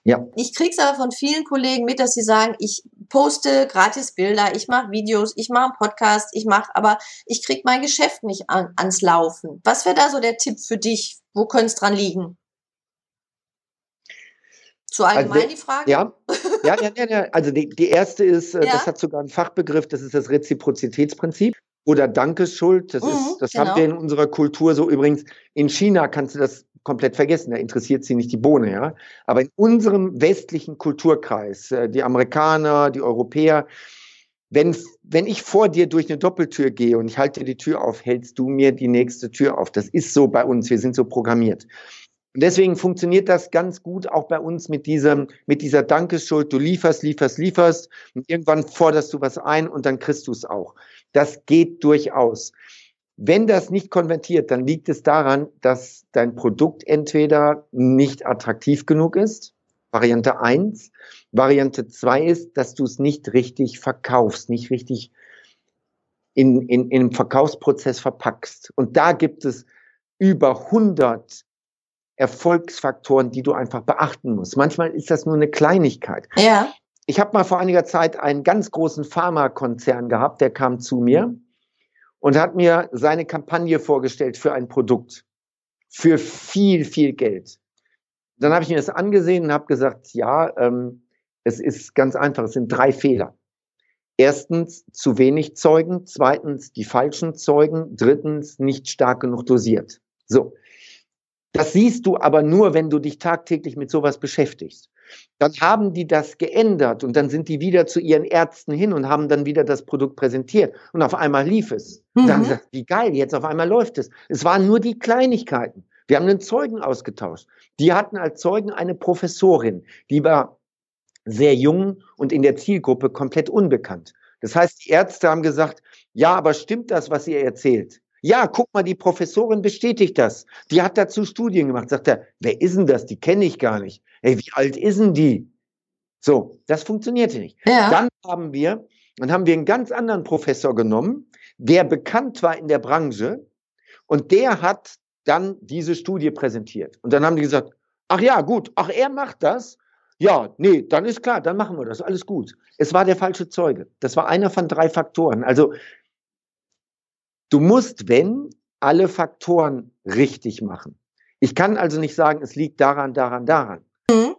Ja. ja. Ich krieg's aber von vielen Kollegen mit, dass sie sagen, ich poste gratis Bilder, ich mache Videos, ich mache einen Podcast, ich mache, aber ich krieg mein Geschäft nicht an, ans Laufen. Was wäre da so der Tipp für dich? Wo könnte es dran liegen? Zu allgemein also, die Frage?
Ja, ja, ja, ja, ja. Also die, die erste ist, äh, ja? das hat sogar einen Fachbegriff, das ist das Reziprozitätsprinzip oder Dankesschuld. Das, mhm, ist, das genau. haben wir in unserer Kultur so. Übrigens, in China kannst du das komplett vergessen, da interessiert sie nicht die Bohne, ja. Aber in unserem westlichen Kulturkreis, äh, die Amerikaner, die Europäer, wenn, wenn ich vor dir durch eine Doppeltür gehe und ich halte die Tür auf, hältst du mir die nächste Tür auf. Das ist so bei uns, wir sind so programmiert. Und deswegen funktioniert das ganz gut auch bei uns mit diesem, mit dieser Dankeschuld. Du lieferst, lieferst, lieferst und irgendwann forderst du was ein und dann kriegst du es auch. Das geht durchaus. Wenn das nicht konvertiert, dann liegt es daran, dass dein Produkt entweder nicht attraktiv genug ist. Variante eins. Variante zwei ist, dass du es nicht richtig verkaufst, nicht richtig in, in, in einem Verkaufsprozess verpackst. Und da gibt es über 100 Erfolgsfaktoren, die du einfach beachten musst. Manchmal ist das nur eine Kleinigkeit.
Ja.
Ich habe mal vor einiger Zeit einen ganz großen Pharmakonzern gehabt, der kam zu mir und hat mir seine Kampagne vorgestellt für ein Produkt. Für viel, viel Geld. Dann habe ich mir das angesehen und habe gesagt, ja, ähm, es ist ganz einfach, es sind drei Fehler. Erstens zu wenig Zeugen, zweitens die falschen Zeugen, drittens nicht stark genug dosiert. So, das siehst du aber nur, wenn du dich tagtäglich mit sowas beschäftigst. Dann haben die das geändert und dann sind die wieder zu ihren Ärzten hin und haben dann wieder das Produkt präsentiert und auf einmal lief es. Mhm. Dann gesagt, wie geil, jetzt auf einmal läuft es. Es waren nur die Kleinigkeiten. Wir haben einen Zeugen ausgetauscht. Die hatten als Zeugen eine Professorin, die war sehr jung und in der Zielgruppe komplett unbekannt. Das heißt, die Ärzte haben gesagt, ja, aber stimmt das, was ihr erzählt? Ja, guck mal, die Professorin bestätigt das. Die hat dazu Studien gemacht. Sagt er, wer ist denn das? Die kenne ich gar nicht. Ey, wie alt ist denn die? So, das funktionierte nicht. Ja. Dann haben wir, dann haben wir einen ganz anderen Professor genommen, der bekannt war in der Branche und der hat dann diese Studie präsentiert. Und dann haben die gesagt, ach ja, gut, ach, er macht das. Ja, nee, dann ist klar, dann machen wir das, alles gut. Es war der falsche Zeuge. Das war einer von drei Faktoren. Also du musst, wenn, alle Faktoren richtig machen. Ich kann also nicht sagen, es liegt daran, daran, daran. Mhm.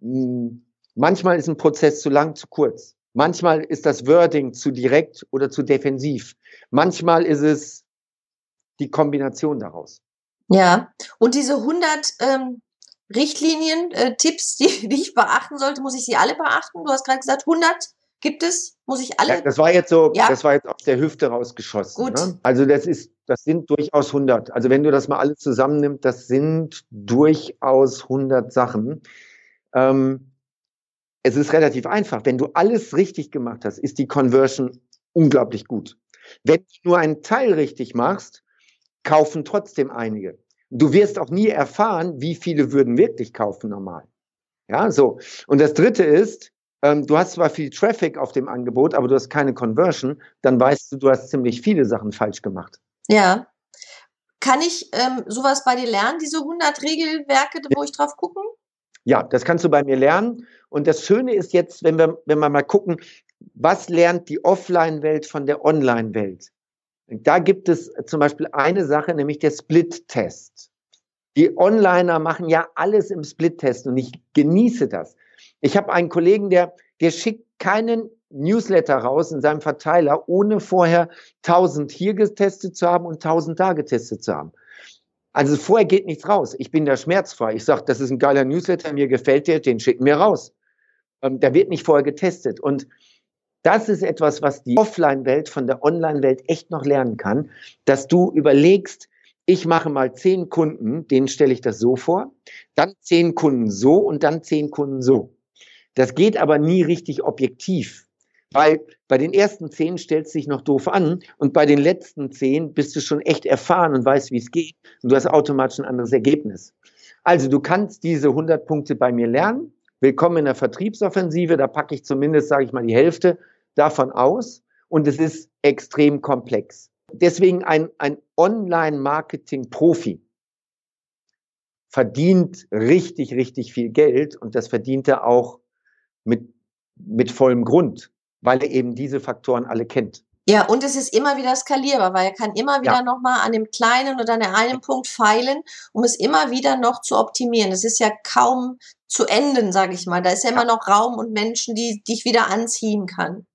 Hm, manchmal ist ein Prozess zu lang, zu kurz. Manchmal ist das Wording zu direkt oder zu defensiv. Manchmal ist es die Kombination daraus.
Ja, und diese 100 ähm, Richtlinien, äh, Tipps, die, die ich beachten sollte, muss ich sie alle beachten? Du hast gerade gesagt, 100 gibt es, muss ich alle?
Ja, das war jetzt so, ja. das war jetzt aus der Hüfte rausgeschossen. Gut. Ne? Also das ist, das sind durchaus 100. Also wenn du das mal alles zusammennimmst, das sind durchaus 100 Sachen. Ähm, es ist relativ einfach. Wenn du alles richtig gemacht hast, ist die Conversion unglaublich gut. Wenn du nur einen Teil richtig machst, kaufen trotzdem einige. Du wirst auch nie erfahren, wie viele würden wirklich kaufen normal. Ja, so. Und das dritte ist, ähm, du hast zwar viel Traffic auf dem Angebot, aber du hast keine Conversion, dann weißt du, du hast ziemlich viele Sachen falsch gemacht.
Ja. Kann ich ähm, sowas bei dir lernen, diese 100 Regelwerke, wo ich drauf gucken?
Ja, das kannst du bei mir lernen. Und das Schöne ist jetzt, wenn wir, wenn wir mal gucken, was lernt die Offline-Welt von der Online-Welt? Da gibt es zum Beispiel eine Sache, nämlich der Split-Test. Die Onliner machen ja alles im Split-Test und ich genieße das. Ich habe einen Kollegen, der, der schickt keinen Newsletter raus in seinem Verteiler, ohne vorher 1000 hier getestet zu haben und 1000 da getestet zu haben. Also vorher geht nichts raus. Ich bin da schmerzfrei. Ich sage, das ist ein geiler Newsletter, mir gefällt der, den schicken wir raus. Ähm, der wird nicht vorher getestet. Und das ist etwas, was die Offline-Welt von der Online-Welt echt noch lernen kann, dass du überlegst, ich mache mal zehn Kunden, denen stelle ich das so vor, dann zehn Kunden so und dann zehn Kunden so. Das geht aber nie richtig objektiv, weil bei den ersten zehn stellst du dich noch doof an und bei den letzten zehn bist du schon echt erfahren und weißt, wie es geht und du hast automatisch ein anderes Ergebnis. Also du kannst diese 100 Punkte bei mir lernen Willkommen in der Vertriebsoffensive, da packe ich zumindest, sage ich mal, die Hälfte davon aus und es ist extrem komplex. Deswegen ein, ein Online-Marketing-Profi verdient richtig, richtig viel Geld und das verdient er auch mit, mit vollem Grund, weil er eben diese Faktoren alle kennt.
Ja, und es ist immer wieder skalierbar, weil er kann immer wieder ja. nochmal an dem kleinen oder an einem Punkt feilen, um es immer wieder noch zu optimieren. Es ist ja kaum zu enden, sage ich mal. Da ist ja immer noch Raum und Menschen, die dich wieder anziehen kann.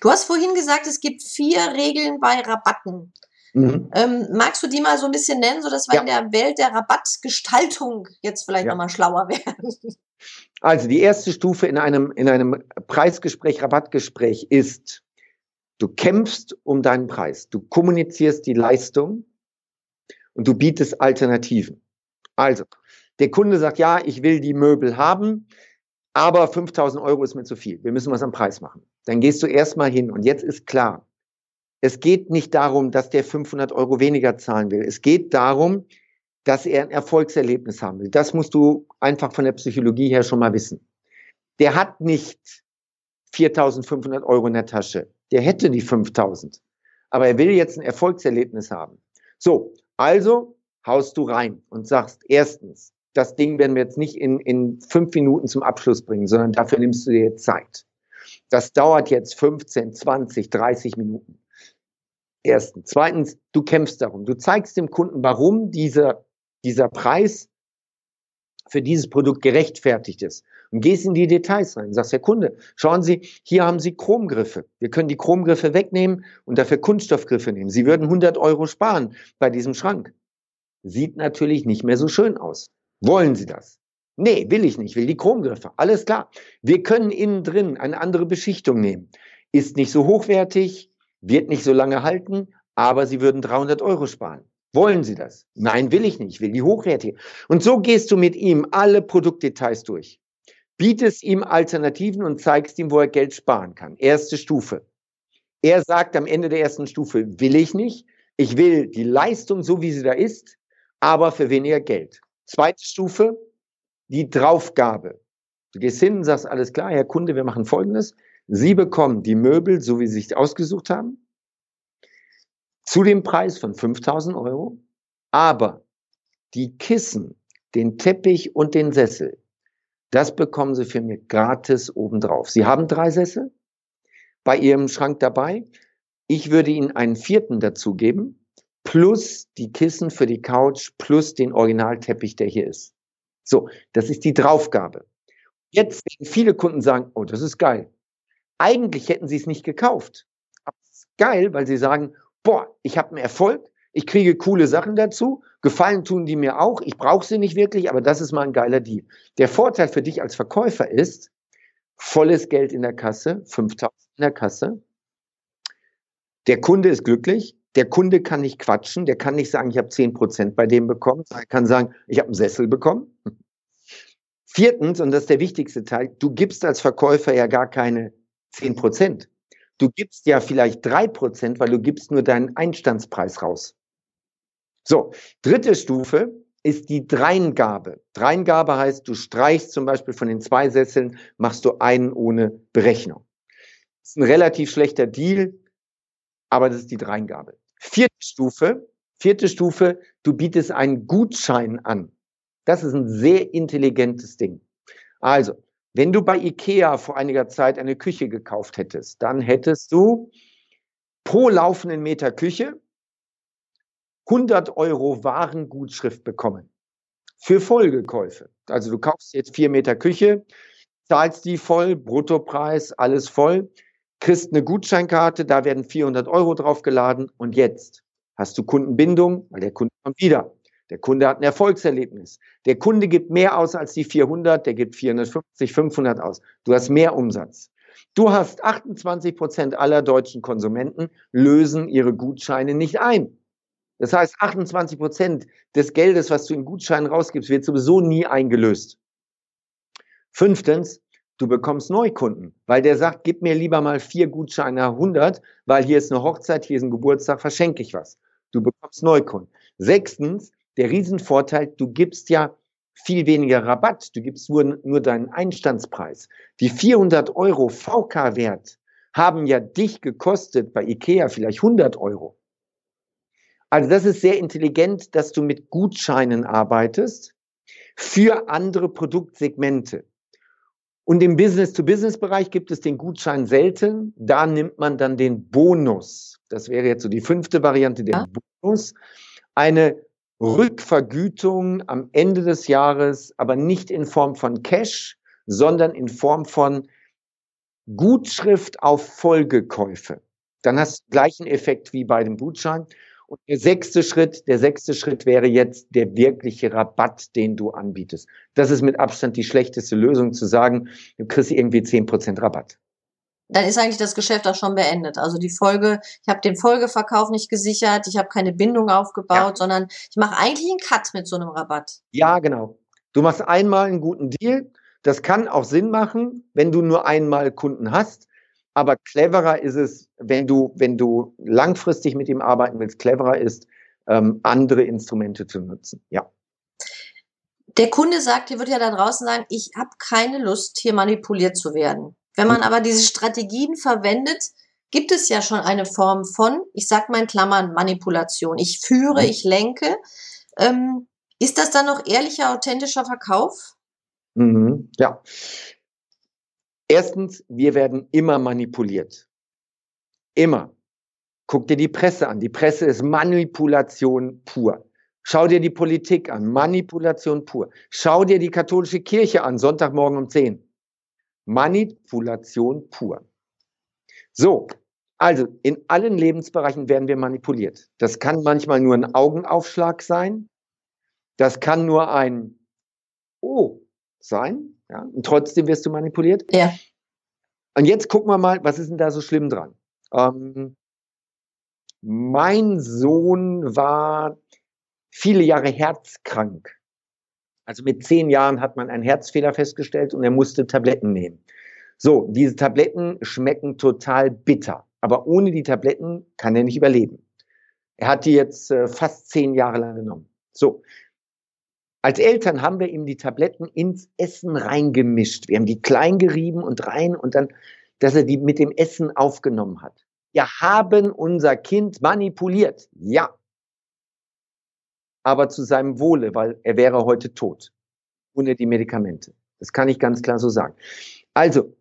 Du hast vorhin gesagt, es gibt vier Regeln bei Rabatten. Mhm. Ähm, magst du die mal so ein bisschen nennen, sodass wir ja. in der Welt der Rabattgestaltung jetzt vielleicht ja. nochmal schlauer werden?
Also die erste Stufe in einem, in einem Preisgespräch, Rabattgespräch ist, Du kämpfst um deinen Preis. Du kommunizierst die Leistung und du bietest Alternativen. Also, der Kunde sagt, ja, ich will die Möbel haben, aber 5000 Euro ist mir zu viel. Wir müssen was am Preis machen. Dann gehst du erstmal hin und jetzt ist klar, es geht nicht darum, dass der 500 Euro weniger zahlen will. Es geht darum, dass er ein Erfolgserlebnis haben will. Das musst du einfach von der Psychologie her schon mal wissen. Der hat nicht 4500 Euro in der Tasche der hätte die 5000. Aber er will jetzt ein Erfolgserlebnis haben. So, also haust du rein und sagst, erstens, das Ding werden wir jetzt nicht in, in fünf Minuten zum Abschluss bringen, sondern dafür nimmst du dir Zeit. Das dauert jetzt 15, 20, 30 Minuten. Erstens. Zweitens, du kämpfst darum. Du zeigst dem Kunden, warum dieser, dieser Preis für dieses Produkt gerechtfertigt ist. Und gehst in die Details rein. Sagst, Herr Kunde, schauen Sie, hier haben Sie Chromgriffe. Wir können die Chromgriffe wegnehmen und dafür Kunststoffgriffe nehmen. Sie würden 100 Euro sparen bei diesem Schrank. Sieht natürlich nicht mehr so schön aus. Wollen Sie das? Nee, will ich nicht, will die Chromgriffe. Alles klar. Wir können innen drin eine andere Beschichtung nehmen. Ist nicht so hochwertig, wird nicht so lange halten, aber Sie würden 300 Euro sparen. Wollen Sie das? Nein, will ich nicht, will die hochwertige. Und so gehst du mit ihm alle Produktdetails durch. Bietest ihm Alternativen und zeigst ihm, wo er Geld sparen kann. Erste Stufe. Er sagt am Ende der ersten Stufe, will ich nicht. Ich will die Leistung so, wie sie da ist, aber für weniger Geld. Zweite Stufe, die Draufgabe. Du gehst hin und sagst, alles klar, Herr Kunde, wir machen Folgendes. Sie bekommen die Möbel, so wie Sie sich ausgesucht haben, zu dem Preis von 5000 Euro, aber die Kissen, den Teppich und den Sessel, das bekommen Sie für mich gratis obendrauf. Sie haben drei Sessel bei Ihrem Schrank dabei. Ich würde Ihnen einen vierten dazugeben, plus die Kissen für die Couch, plus den Originalteppich, der hier ist. So, das ist die Draufgabe. Jetzt werden viele Kunden sagen, oh, das ist geil. Eigentlich hätten sie es nicht gekauft. Aber es ist geil, weil sie sagen, boah, ich habe einen Erfolg, ich kriege coole Sachen dazu, gefallen tun die mir auch, ich brauche sie nicht wirklich, aber das ist mal ein geiler Deal. Der Vorteil für dich als Verkäufer ist, volles Geld in der Kasse, 5000 in der Kasse. Der Kunde ist glücklich, der Kunde kann nicht quatschen, der kann nicht sagen, ich habe 10% bei dem bekommen, er kann sagen, ich habe einen Sessel bekommen. Viertens, und das ist der wichtigste Teil, du gibst als Verkäufer ja gar keine 10%. Du gibst ja vielleicht drei Prozent, weil du gibst nur deinen Einstandspreis raus. So, dritte Stufe ist die Dreingabe. Dreingabe heißt, du streichst zum Beispiel von den zwei Sesseln, machst du einen ohne Berechnung. Das ist ein relativ schlechter Deal, aber das ist die Dreingabe. Vierte Stufe, vierte Stufe, du bietest einen Gutschein an. Das ist ein sehr intelligentes Ding. Also, wenn du bei IKEA vor einiger Zeit eine Küche gekauft hättest, dann hättest du pro laufenden Meter Küche 100 Euro Warengutschrift bekommen. Für Folgekäufe. Also du kaufst jetzt vier Meter Küche, zahlst die voll, Bruttopreis, alles voll, kriegst eine Gutscheinkarte, da werden 400 Euro draufgeladen und jetzt hast du Kundenbindung, weil der Kunde kommt wieder. Der Kunde hat ein Erfolgserlebnis. Der Kunde gibt mehr aus als die 400, der gibt 450, 500 aus. Du hast mehr Umsatz. Du hast 28 Prozent aller deutschen Konsumenten lösen ihre Gutscheine nicht ein. Das heißt, 28 Prozent des Geldes, was du in Gutscheinen rausgibst, wird sowieso nie eingelöst. Fünftens, du bekommst Neukunden, weil der sagt, gib mir lieber mal vier Gutscheine 100, weil hier ist eine Hochzeit, hier ist ein Geburtstag, verschenke ich was. Du bekommst Neukunden. Sechstens, der Riesenvorteil, du gibst ja viel weniger Rabatt, du gibst nur, nur deinen Einstandspreis. Die 400 Euro VK-Wert haben ja dich gekostet bei Ikea vielleicht 100 Euro. Also das ist sehr intelligent, dass du mit Gutscheinen arbeitest für andere Produktsegmente. Und im Business-to-Business-Bereich gibt es den Gutschein selten. Da nimmt man dann den Bonus. Das wäre jetzt so die fünfte Variante, der ja. Bonus. Eine Rückvergütung am Ende des Jahres, aber nicht in Form von Cash, sondern in Form von Gutschrift auf Folgekäufe. Dann hast du gleichen Effekt wie bei dem Gutschein. Und der sechste Schritt, der sechste Schritt wäre jetzt der wirkliche Rabatt, den du anbietest. Das ist mit Abstand die schlechteste Lösung zu sagen, du kriegst irgendwie zehn Prozent Rabatt
dann ist eigentlich das Geschäft auch schon beendet. Also die Folge, ich habe den Folgeverkauf nicht gesichert, ich habe keine Bindung aufgebaut, ja. sondern ich mache eigentlich einen Cut mit so einem Rabatt.
Ja, genau. Du machst einmal einen guten Deal. Das kann auch Sinn machen, wenn du nur einmal Kunden hast. Aber cleverer ist es, wenn du, wenn du langfristig mit ihm arbeiten willst, cleverer ist, ähm, andere Instrumente zu nutzen. Ja.
Der Kunde sagt, hier wird ja da draußen sagen, ich habe keine Lust, hier manipuliert zu werden. Wenn man aber diese Strategien verwendet, gibt es ja schon eine Form von, ich sag mal in Klammern, Manipulation. Ich führe, ich lenke. Ähm, ist das dann noch ehrlicher, authentischer Verkauf?
Mhm, ja. Erstens, wir werden immer manipuliert. Immer. Guck dir die Presse an. Die Presse ist Manipulation pur. Schau dir die Politik an. Manipulation pur. Schau dir die katholische Kirche an. Sonntagmorgen um 10. Manipulation pur. So, also in allen Lebensbereichen werden wir manipuliert. Das kann manchmal nur ein Augenaufschlag sein. Das kann nur ein, oh, sein, ja, und trotzdem wirst du manipuliert.
Ja.
Und jetzt gucken wir mal, was ist denn da so schlimm dran? Ähm, mein Sohn war viele Jahre herzkrank. Also mit zehn Jahren hat man einen Herzfehler festgestellt und er musste Tabletten nehmen. So, diese Tabletten schmecken total bitter, aber ohne die Tabletten kann er nicht überleben. Er hat die jetzt äh, fast zehn Jahre lang genommen. So, als Eltern haben wir ihm die Tabletten ins Essen reingemischt. Wir haben die klein gerieben und rein und dann, dass er die mit dem Essen aufgenommen hat. Wir haben unser Kind manipuliert. Ja. Aber zu seinem Wohle, weil er wäre heute tot. Ohne die Medikamente. Das kann ich ganz klar so sagen. Also,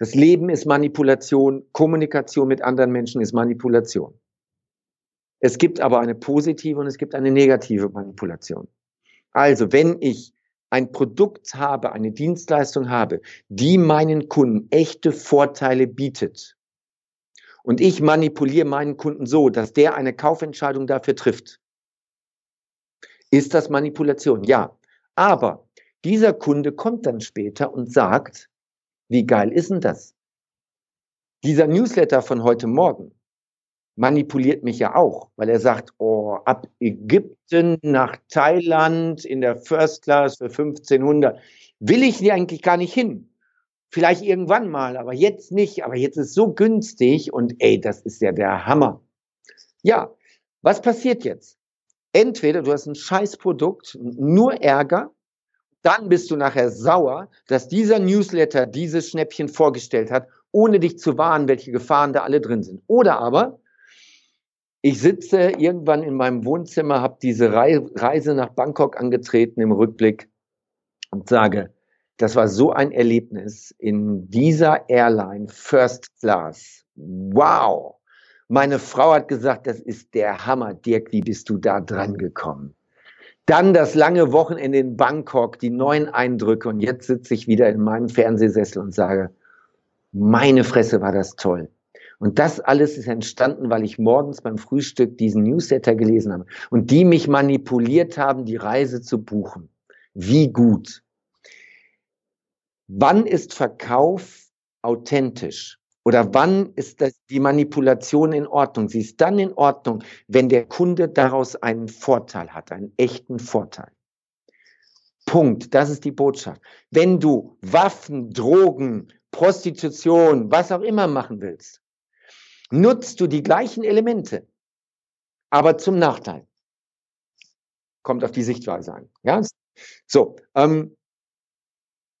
das Leben ist Manipulation. Kommunikation mit anderen Menschen ist Manipulation. Es gibt aber eine positive und es gibt eine negative Manipulation. Also, wenn ich ein Produkt habe, eine Dienstleistung habe, die meinen Kunden echte Vorteile bietet, und ich manipuliere meinen Kunden so, dass der eine Kaufentscheidung dafür trifft, ist das Manipulation? Ja. Aber dieser Kunde kommt dann später und sagt, wie geil ist denn das? Dieser Newsletter von heute Morgen, manipuliert mich ja auch, weil er sagt, oh, ab Ägypten nach Thailand in der First Class für 1500 will ich hier eigentlich gar nicht hin. Vielleicht irgendwann mal, aber jetzt nicht. Aber jetzt ist so günstig und ey, das ist ja der Hammer. Ja, was passiert jetzt? Entweder du hast ein Scheißprodukt, nur Ärger, dann bist du nachher sauer, dass dieser Newsletter dieses Schnäppchen vorgestellt hat, ohne dich zu warnen, welche Gefahren da alle drin sind. Oder aber ich sitze irgendwann in meinem Wohnzimmer, habe diese Reise nach Bangkok angetreten im Rückblick und sage, das war so ein Erlebnis in dieser Airline First Class. Wow! Meine Frau hat gesagt, das ist der Hammer. Dirk, wie bist du da dran gekommen? Dann das lange Wochenende in Bangkok, die neuen Eindrücke und jetzt sitze ich wieder in meinem Fernsehsessel und sage, meine Fresse war das toll. Und das alles ist entstanden, weil ich morgens beim Frühstück diesen Newsletter gelesen habe und die mich manipuliert haben, die Reise zu buchen. Wie gut. Wann ist Verkauf authentisch? Oder wann ist das, die Manipulation in Ordnung? Sie ist dann in Ordnung, wenn der Kunde daraus einen Vorteil hat, einen echten Vorteil. Punkt. Das ist die Botschaft. Wenn du Waffen, Drogen, Prostitution, was auch immer machen willst, nutzt du die gleichen Elemente, aber zum Nachteil. Kommt auf die Sichtweise an. Ja? So, ähm,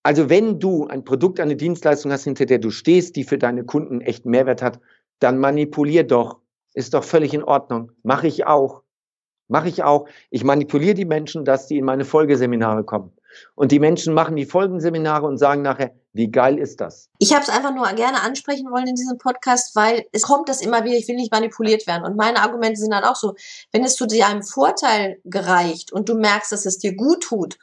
also wenn du ein Produkt, eine Dienstleistung hast, hinter der du stehst, die für deine Kunden echt Mehrwert hat, dann manipulier doch. Ist doch völlig in Ordnung. Mache ich auch. Mache ich auch. Ich manipuliere die Menschen, dass die in meine Folgeseminare kommen. Und die Menschen machen die Folgenseminare und sagen nachher, wie geil ist das?
Ich habe es einfach nur gerne ansprechen wollen in diesem Podcast, weil es kommt das immer wieder, ich will nicht manipuliert werden. Und meine Argumente sind dann auch so, wenn es zu dir einem Vorteil gereicht und du merkst, dass es dir gut tut,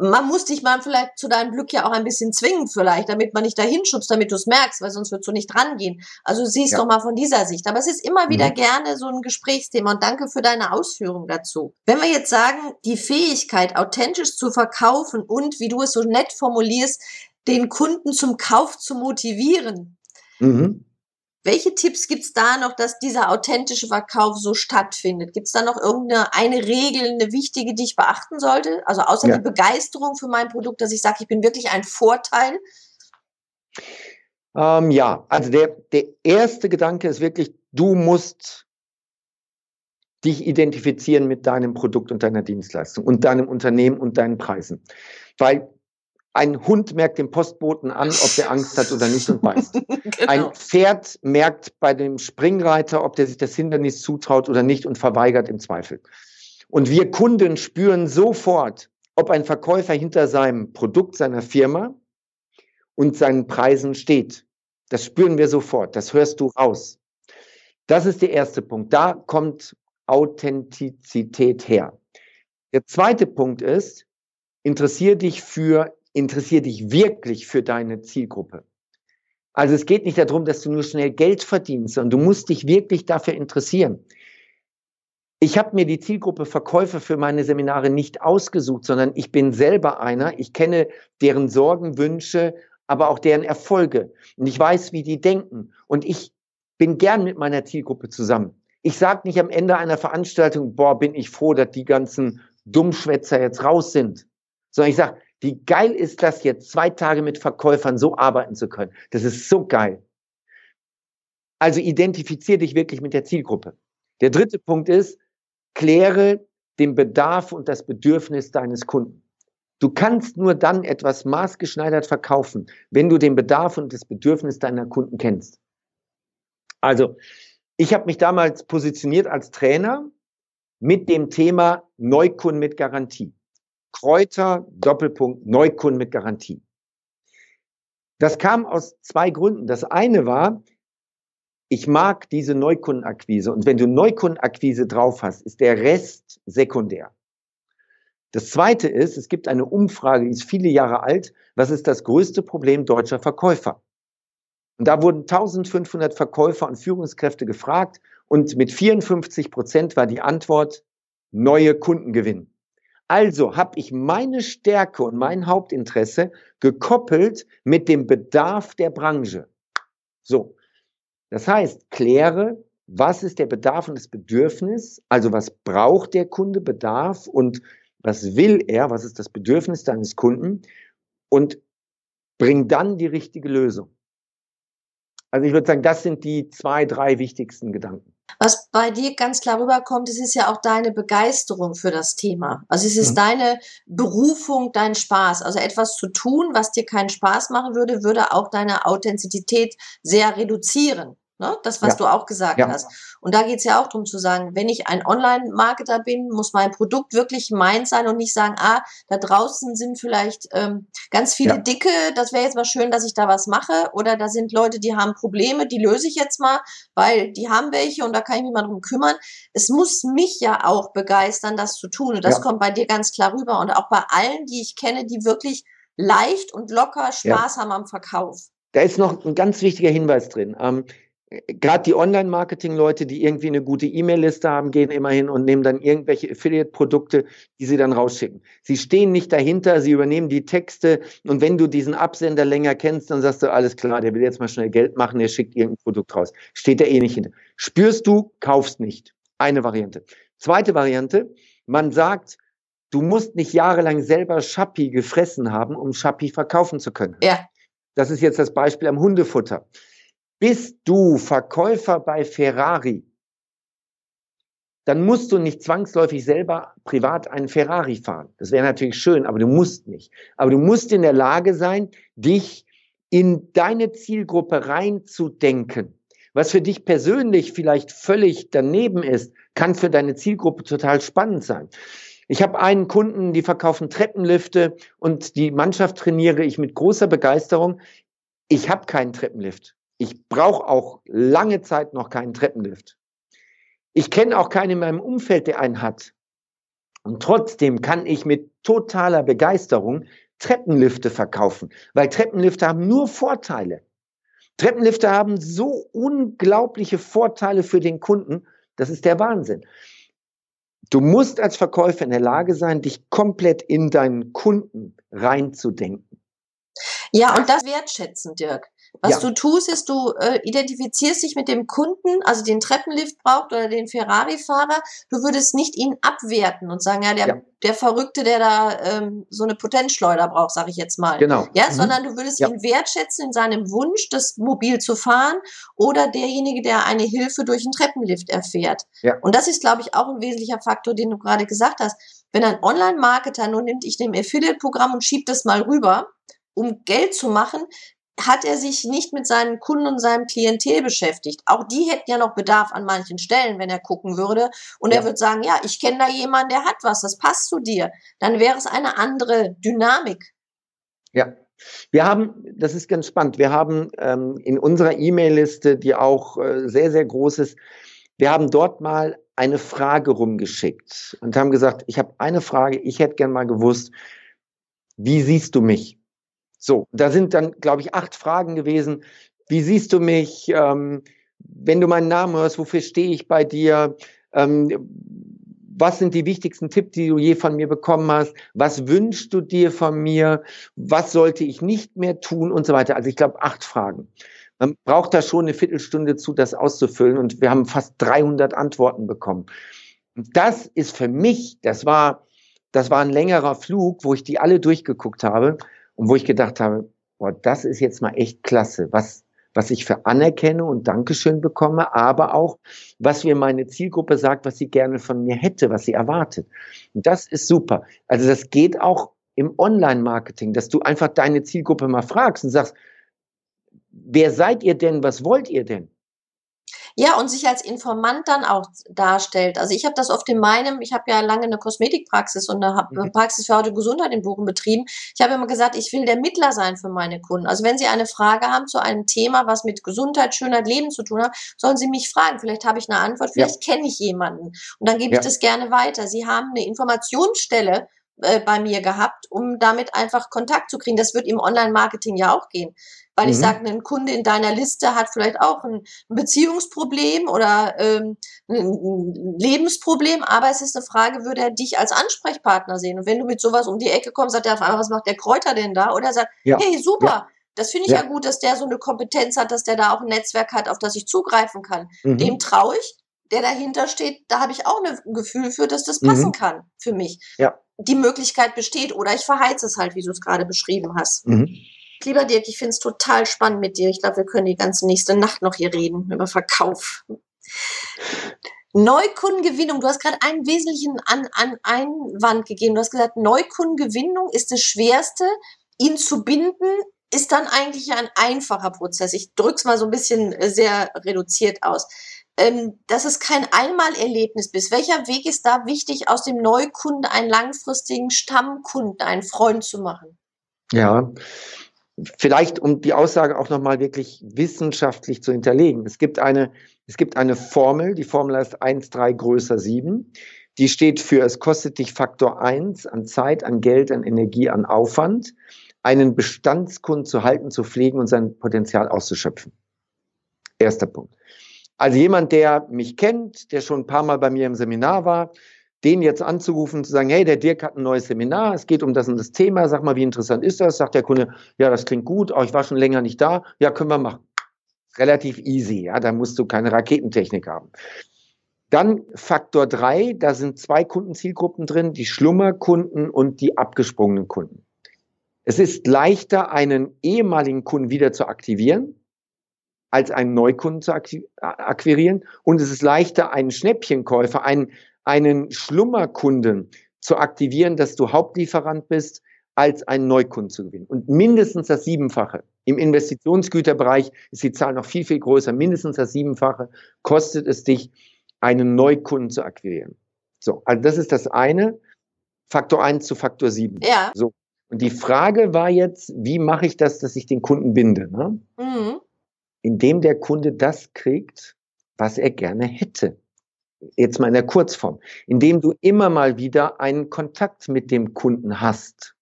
man muss dich mal vielleicht zu deinem Glück ja auch ein bisschen zwingen, vielleicht, damit man nicht dahin schubst, damit du es merkst, weil sonst würdest du nicht dran gehen. Also siehst ja. doch mal von dieser Sicht. Aber es ist immer wieder mhm. gerne so ein Gesprächsthema und danke für deine Ausführung dazu. Wenn wir jetzt sagen, die Fähigkeit, authentisch zu verkaufen und, wie du es so nett formulierst, den Kunden zum Kauf zu motivieren. Mhm. Welche Tipps gibt's da noch, dass dieser authentische Verkauf so stattfindet? Gibt's da noch irgendeine eine Regel, eine wichtige, die ich beachten sollte? Also außer ja. die Begeisterung für mein Produkt, dass ich sage, ich bin wirklich ein Vorteil?
Ähm, ja, also der, der erste Gedanke ist wirklich, du musst dich identifizieren mit deinem Produkt und deiner Dienstleistung und deinem Unternehmen und deinen Preisen. Weil ein Hund merkt dem Postboten an, ob der Angst hat oder nicht und beißt. genau. Ein Pferd merkt bei dem Springreiter, ob der sich das Hindernis zutraut oder nicht und verweigert im Zweifel. Und wir Kunden spüren sofort, ob ein Verkäufer hinter seinem Produkt, seiner Firma und seinen Preisen steht. Das spüren wir sofort. Das hörst du raus. Das ist der erste Punkt. Da kommt Authentizität her. Der zweite Punkt ist, interessiere dich für interessier dich wirklich für deine Zielgruppe. Also es geht nicht darum, dass du nur schnell Geld verdienst, sondern du musst dich wirklich dafür interessieren. Ich habe mir die Zielgruppe Verkäufer für meine Seminare nicht ausgesucht, sondern ich bin selber einer. Ich kenne deren Sorgen, Wünsche, aber auch deren Erfolge. Und ich weiß, wie die denken. Und ich bin gern mit meiner Zielgruppe zusammen. Ich sage nicht am Ende einer Veranstaltung, boah, bin ich froh, dass die ganzen Dummschwätzer jetzt raus sind. Sondern ich sage, wie geil ist das jetzt, zwei Tage mit Verkäufern so arbeiten zu können. Das ist so geil. Also identifiziere dich wirklich mit der Zielgruppe. Der dritte Punkt ist, kläre den Bedarf und das Bedürfnis deines Kunden. Du kannst nur dann etwas maßgeschneidert verkaufen, wenn du den Bedarf und das Bedürfnis deiner Kunden kennst. Also, ich habe mich damals positioniert als Trainer mit dem Thema Neukunden mit Garantie. Kräuter, Doppelpunkt, Neukunden mit Garantie. Das kam aus zwei Gründen. Das eine war, ich mag diese Neukundenakquise. Und wenn du Neukundenakquise drauf hast, ist der Rest sekundär. Das zweite ist, es gibt eine Umfrage, die ist viele Jahre alt. Was ist das größte Problem deutscher Verkäufer? Und da wurden 1500 Verkäufer und Führungskräfte gefragt und mit 54 Prozent war die Antwort neue Kunden gewinnen. Also habe ich meine Stärke und mein Hauptinteresse gekoppelt mit dem Bedarf der Branche. So. Das heißt, kläre, was ist der Bedarf und das Bedürfnis, also was braucht der Kunde Bedarf und was will er, was ist das Bedürfnis deines Kunden und bring dann die richtige Lösung. Also ich würde sagen, das sind die zwei, drei wichtigsten Gedanken.
Was bei dir ganz klar rüberkommt, es ist ja auch deine Begeisterung für das Thema. Also es ist mhm. deine Berufung, dein Spaß. Also etwas zu tun, was dir keinen Spaß machen würde, würde auch deine Authentizität sehr reduzieren. Ne? Das, was ja. du auch gesagt ja. hast. Und da geht's ja auch darum zu sagen, wenn ich ein Online-Marketer bin, muss mein Produkt wirklich meins sein und nicht sagen, ah, da draußen sind vielleicht ähm, ganz viele ja. Dicke, das wäre jetzt mal schön, dass ich da was mache. Oder da sind Leute, die haben Probleme, die löse ich jetzt mal, weil die haben welche und da kann ich mich mal drum kümmern. Es muss mich ja auch begeistern, das zu tun. Und das kommt bei dir ganz klar rüber. Und auch bei allen, die ich kenne, die wirklich leicht und locker Spaß haben am Verkauf.
Da ist noch ein ganz wichtiger Hinweis drin. Ähm, gerade die Online-Marketing-Leute, die irgendwie eine gute E-Mail-Liste haben, gehen immer hin und nehmen dann irgendwelche Affiliate-Produkte, die sie dann rausschicken. Sie stehen nicht dahinter, sie übernehmen die Texte und wenn du diesen Absender länger kennst, dann sagst du, alles klar, der will jetzt mal schnell Geld machen, der schickt irgendein Produkt raus. Steht da eh nicht hinter. Spürst du, kaufst nicht. Eine Variante. Zweite Variante, man sagt, du musst nicht jahrelang selber Schappi gefressen haben, um Schappi verkaufen zu können.
Ja.
Das ist jetzt das Beispiel am Hundefutter. Bist du Verkäufer bei Ferrari, dann musst du nicht zwangsläufig selber privat einen Ferrari fahren. Das wäre natürlich schön, aber du musst nicht. Aber du musst in der Lage sein, dich in deine Zielgruppe reinzudenken. Was für dich persönlich vielleicht völlig daneben ist, kann für deine Zielgruppe total spannend sein. Ich habe einen Kunden, die verkaufen Treppenlifte und die Mannschaft trainiere ich mit großer Begeisterung. Ich habe keinen Treppenlift. Ich brauche auch lange Zeit noch keinen Treppenlift. Ich kenne auch keinen in meinem Umfeld, der einen hat. Und trotzdem kann ich mit totaler Begeisterung Treppenlifte verkaufen, weil Treppenlifte haben nur Vorteile. Treppenlifte haben so unglaubliche Vorteile für den Kunden, das ist der Wahnsinn. Du musst als Verkäufer in der Lage sein, dich komplett in deinen Kunden reinzudenken.
Ja, und das wertschätzen, Dirk. Was ja. du tust, ist, du äh, identifizierst dich mit dem Kunden, also den Treppenlift braucht oder den Ferrari-Fahrer. Du würdest nicht ihn abwerten und sagen, ja, der, ja. der Verrückte, der da ähm, so eine Potenzschleuder braucht, sage ich jetzt mal.
Genau.
Ja, mhm. sondern du würdest ja. ihn wertschätzen in seinem Wunsch, das mobil zu fahren oder derjenige, der eine Hilfe durch einen Treppenlift erfährt. Ja. Und das ist, glaube ich, auch ein wesentlicher Faktor, den du gerade gesagt hast. Wenn ein Online-Marketer nur nimmt, ich nehme Affiliate-Programm und schiebe das mal rüber, um Geld zu machen, hat er sich nicht mit seinen Kunden und seinem Klientel beschäftigt. Auch die hätten ja noch Bedarf an manchen Stellen, wenn er gucken würde. Und ja. er würde sagen, ja, ich kenne da jemanden, der hat was, das passt zu dir. Dann wäre es eine andere Dynamik.
Ja. Wir haben, das ist ganz spannend, wir haben ähm, in unserer E-Mail-Liste, die auch äh, sehr, sehr groß ist, wir haben dort mal eine Frage rumgeschickt und haben gesagt, ich habe eine Frage, ich hätte gern mal gewusst, wie siehst du mich? So, da sind dann, glaube ich, acht Fragen gewesen. Wie siehst du mich? Ähm, wenn du meinen Namen hörst, wofür stehe ich bei dir? Ähm, was sind die wichtigsten Tipps, die du je von mir bekommen hast? Was wünschst du dir von mir? Was sollte ich nicht mehr tun und so weiter? Also ich glaube, acht Fragen. Man braucht da schon eine Viertelstunde zu, das auszufüllen und wir haben fast 300 Antworten bekommen. Das ist für mich, das war, das war ein längerer Flug, wo ich die alle durchgeguckt habe und wo ich gedacht habe, boah, das ist jetzt mal echt klasse, was, was ich für Anerkennung und Dankeschön bekomme, aber auch, was mir meine Zielgruppe sagt, was sie gerne von mir hätte, was sie erwartet. Und das ist super. Also das geht auch im Online-Marketing, dass du einfach deine Zielgruppe mal fragst und sagst, wer seid ihr denn, was wollt ihr denn?
Ja, und sich als Informant dann auch darstellt. Also ich habe das oft in meinem, ich habe ja lange eine Kosmetikpraxis und eine mhm. Praxis für Haut Gesundheit in Bochum betrieben. Ich habe immer gesagt, ich will der Mittler sein für meine Kunden. Also wenn Sie eine Frage haben zu einem Thema, was mit Gesundheit, Schönheit, Leben zu tun hat, sollen Sie mich fragen. Vielleicht habe ich eine Antwort, vielleicht ja. kenne ich jemanden. Und dann gebe ja. ich das gerne weiter. Sie haben eine Informationsstelle äh, bei mir gehabt, um damit einfach Kontakt zu kriegen. Das wird im Online-Marketing ja auch gehen. Weil mhm. ich sage, ein Kunde in deiner Liste hat vielleicht auch ein Beziehungsproblem oder ähm, ein Lebensproblem, aber es ist eine Frage, würde er dich als Ansprechpartner sehen? Und wenn du mit sowas um die Ecke kommst, sagt er auf einmal, was macht der Kräuter denn da? Oder er sagt, ja. hey, super, ja. Das finde ich ja. ja. gut, dass der so eine Kompetenz hat, dass der da auch ein Netzwerk hat, auf das ich zugreifen kann. Mhm. Dem traue ich, der dahinter steht, da habe ich auch ein Gefühl für, dass das passen mhm. kann für mich. Ja. Die Möglichkeit besteht oder ich verheize es halt, wie du es gerade beschrieben hast. Mhm. Lieber Dirk, ich finde es total spannend mit dir. Ich glaube, wir können die ganze nächste Nacht noch hier reden über Verkauf. Neukundengewinnung, du hast gerade einen wesentlichen an, an Einwand gegeben. Du hast gesagt, Neukundengewinnung ist das Schwerste. Ihn zu binden ist dann eigentlich ein einfacher Prozess. Ich drücke es mal so ein bisschen äh, sehr reduziert aus. Ähm, dass es kein Einmalerlebnis bist. Welcher Weg ist da wichtig, aus dem Neukunden einen langfristigen Stammkunden, einen Freund zu machen?
Ja, vielleicht um die Aussage auch nochmal wirklich wissenschaftlich zu hinterlegen. Es gibt eine, es gibt eine Formel, die Formel heißt 1, 3 größer 7. Die steht für, es kostet dich Faktor 1 an Zeit, an Geld, an Energie, an Aufwand, einen Bestandskunden zu halten, zu pflegen und sein Potenzial auszuschöpfen. Erster Punkt. Also jemand, der mich kennt, der schon ein paar Mal bei mir im Seminar war, den jetzt anzurufen, zu sagen, hey, der Dirk hat ein neues Seminar, es geht um das und das Thema, sag mal, wie interessant ist das? Sagt der Kunde, ja, das klingt gut, oh, ich war schon länger nicht da, ja, können wir machen. Relativ easy, ja, da musst du keine Raketentechnik haben. Dann Faktor drei, da sind zwei Kundenzielgruppen drin, die Schlummerkunden und die abgesprungenen Kunden. Es ist leichter, einen ehemaligen Kunden wieder zu aktivieren, als einen Neukunden zu akquirieren. Und es ist leichter, einen Schnäppchenkäufer, einen einen Schlummerkunden zu aktivieren, dass du Hauptlieferant bist, als einen Neukunden zu gewinnen. Und mindestens das Siebenfache. Im Investitionsgüterbereich ist die Zahl noch viel, viel größer. Mindestens das Siebenfache kostet es dich, einen Neukunden zu akquirieren. So, also das ist das eine. Faktor 1 zu Faktor 7. Ja. So. Und die Frage war jetzt, wie mache ich das, dass ich den Kunden binde? Ne? Mhm. Indem der Kunde das kriegt, was er gerne hätte jetzt mal in der Kurzform, indem du immer mal wieder einen Kontakt mit dem Kunden hast.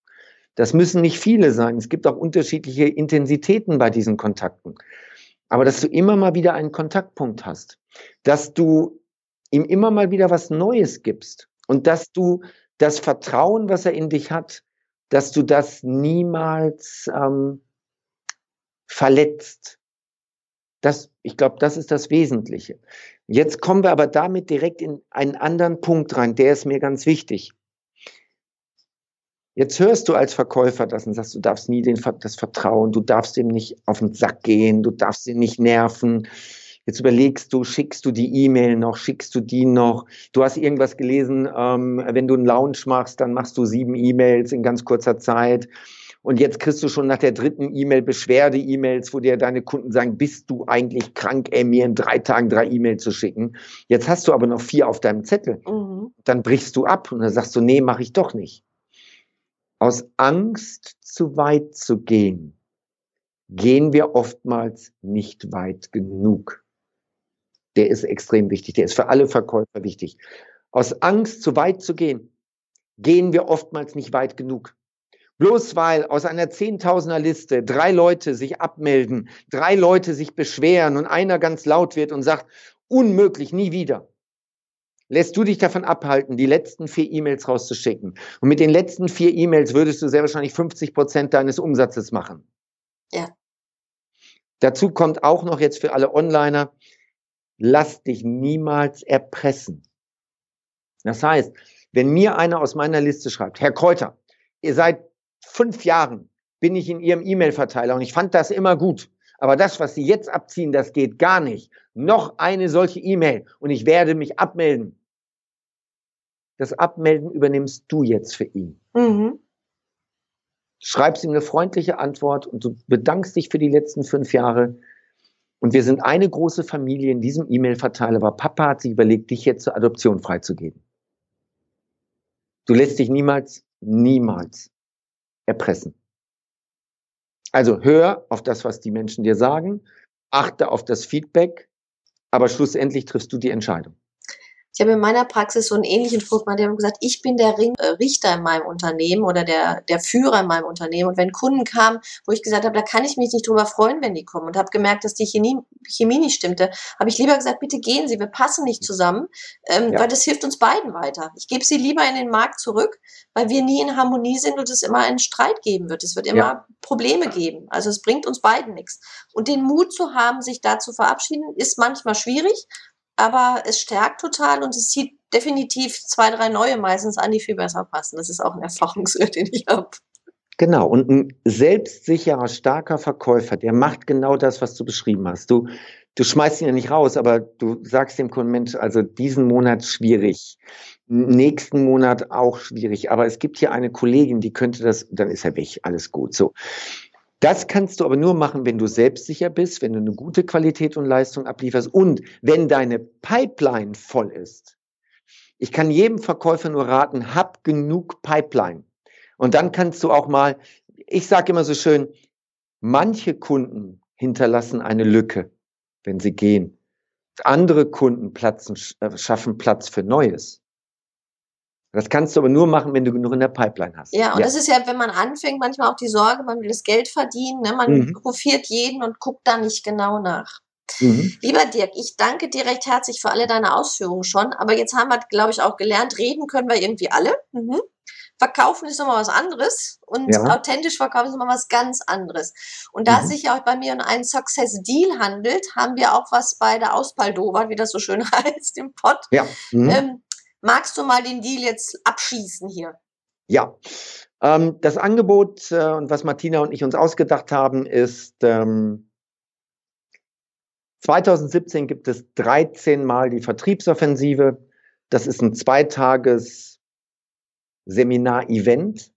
Das müssen nicht viele sein. Es gibt auch unterschiedliche Intensitäten bei diesen Kontakten. Aber dass du immer mal wieder einen Kontaktpunkt hast, dass du ihm immer mal wieder was Neues gibst und dass du das Vertrauen, was er in dich hat, dass du das niemals ähm, verletzt. Das, ich glaube, das ist das Wesentliche. Jetzt kommen wir aber damit direkt in einen anderen Punkt rein, der ist mir ganz wichtig. Jetzt hörst du als Verkäufer das und sagst, du darfst nie den, das Vertrauen, du darfst ihm nicht auf den Sack gehen, du darfst ihn nicht nerven. Jetzt überlegst du, schickst du die E-Mail noch, schickst du die noch. Du hast irgendwas gelesen, ähm, wenn du einen Lounge machst, dann machst du sieben E-Mails in ganz kurzer Zeit. Und jetzt kriegst du schon nach der dritten E-Mail Beschwerde-E-Mails, wo dir deine Kunden sagen, bist du eigentlich krank, ey, mir in drei Tagen drei E-Mails zu schicken. Jetzt hast du aber noch vier auf deinem Zettel. Mhm. Dann brichst du ab und dann sagst du, nee, mache ich doch nicht. Aus Angst, zu weit zu gehen, gehen wir oftmals nicht weit genug. Der ist extrem wichtig. Der ist für alle Verkäufer wichtig. Aus Angst, zu weit zu gehen, gehen wir oftmals nicht weit genug. Bloß weil aus einer Zehntausender Liste drei Leute sich abmelden, drei Leute sich beschweren und einer ganz laut wird und sagt, unmöglich, nie wieder. lässt du dich davon abhalten, die letzten vier E-Mails rauszuschicken. Und mit den letzten vier E-Mails würdest du sehr wahrscheinlich 50 Prozent deines Umsatzes machen.
Ja.
Dazu kommt auch noch jetzt für alle Onliner, lass dich niemals erpressen. Das heißt, wenn mir einer aus meiner Liste schreibt, Herr Kräuter, ihr seit fünf Jahren bin ich in Ihrem E-Mail-Verteiler und ich fand das immer gut. Aber das, was Sie jetzt abziehen, das geht gar nicht. Noch eine solche E-Mail und ich werde mich abmelden. Das Abmelden übernimmst du jetzt für ihn. Mhm. Schreibst ihm eine freundliche Antwort und du bedankst dich für die letzten fünf Jahre. Und wir sind eine große Familie in diesem E-Mail-Verteiler, aber Papa hat sich überlegt, dich jetzt zur Adoption freizugeben. Du lässt dich niemals, niemals erpressen. Also hör auf das, was die Menschen dir sagen, achte auf das Feedback, aber schlussendlich triffst du die Entscheidung.
Ich habe in meiner Praxis so einen ähnlichen Spruch gemacht, die haben gesagt, ich bin der Ring, äh, Richter in meinem Unternehmen oder der, der Führer in meinem Unternehmen. Und wenn Kunden kamen, wo ich gesagt habe, da kann ich mich nicht drüber freuen, wenn die kommen und habe gemerkt, dass die Chemie, Chemie nicht stimmte, habe ich lieber gesagt, bitte gehen Sie, wir passen nicht zusammen, ähm, ja. weil das hilft uns beiden weiter. Ich gebe sie lieber in den Markt zurück, weil wir nie in Harmonie sind und es immer einen Streit geben wird. Es wird immer ja. Probleme geben. Also es bringt uns beiden nichts. Und den Mut zu haben, sich da zu verabschieden, ist manchmal schwierig, aber es stärkt total und es zieht definitiv zwei, drei neue meistens an, die viel besser passen. Das ist auch ein Erfahrungswert, den ich habe.
Genau, und ein selbstsicherer, starker Verkäufer, der macht genau das, was du beschrieben hast. Du, du schmeißt ihn ja nicht raus, aber du sagst dem Kunden, Mensch, also diesen Monat schwierig, nächsten Monat auch schwierig, aber es gibt hier eine Kollegin, die könnte das, dann ist er weg, alles gut. So. Das kannst du aber nur machen, wenn du selbstsicher bist, wenn du eine gute Qualität und Leistung ablieferst und wenn deine Pipeline voll ist. Ich kann jedem Verkäufer nur raten, hab genug Pipeline. Und dann kannst du auch mal, ich sage immer so schön, manche Kunden hinterlassen eine Lücke, wenn sie gehen. Andere Kunden platzen, äh, schaffen Platz für Neues. Das kannst du aber nur machen, wenn du genug in der Pipeline hast.
Ja, und ja. das ist ja, wenn man anfängt, manchmal auch die Sorge, man will das Geld verdienen, ne? man mhm. profiert jeden und guckt da nicht genau nach. Mhm. Lieber Dirk, ich danke dir recht herzlich für alle deine Ausführungen schon, aber jetzt haben wir, glaube ich, auch gelernt, reden können wir irgendwie alle. Mhm. Verkaufen ist nochmal was anderes und ja. authentisch verkaufen ist nochmal was ganz anderes. Und da mhm. es sich ja auch bei mir um einen Success Deal handelt, haben wir auch was bei der Auspaldova, wie das so schön heißt, im Pott. Ja. Mhm. Ähm, Magst du mal den Deal jetzt abschießen hier?
Ja. Ähm, das Angebot äh, und was Martina und ich uns ausgedacht haben, ist, ähm, 2017 gibt es 13 Mal die Vertriebsoffensive. Das ist ein zweitages Seminar-Event.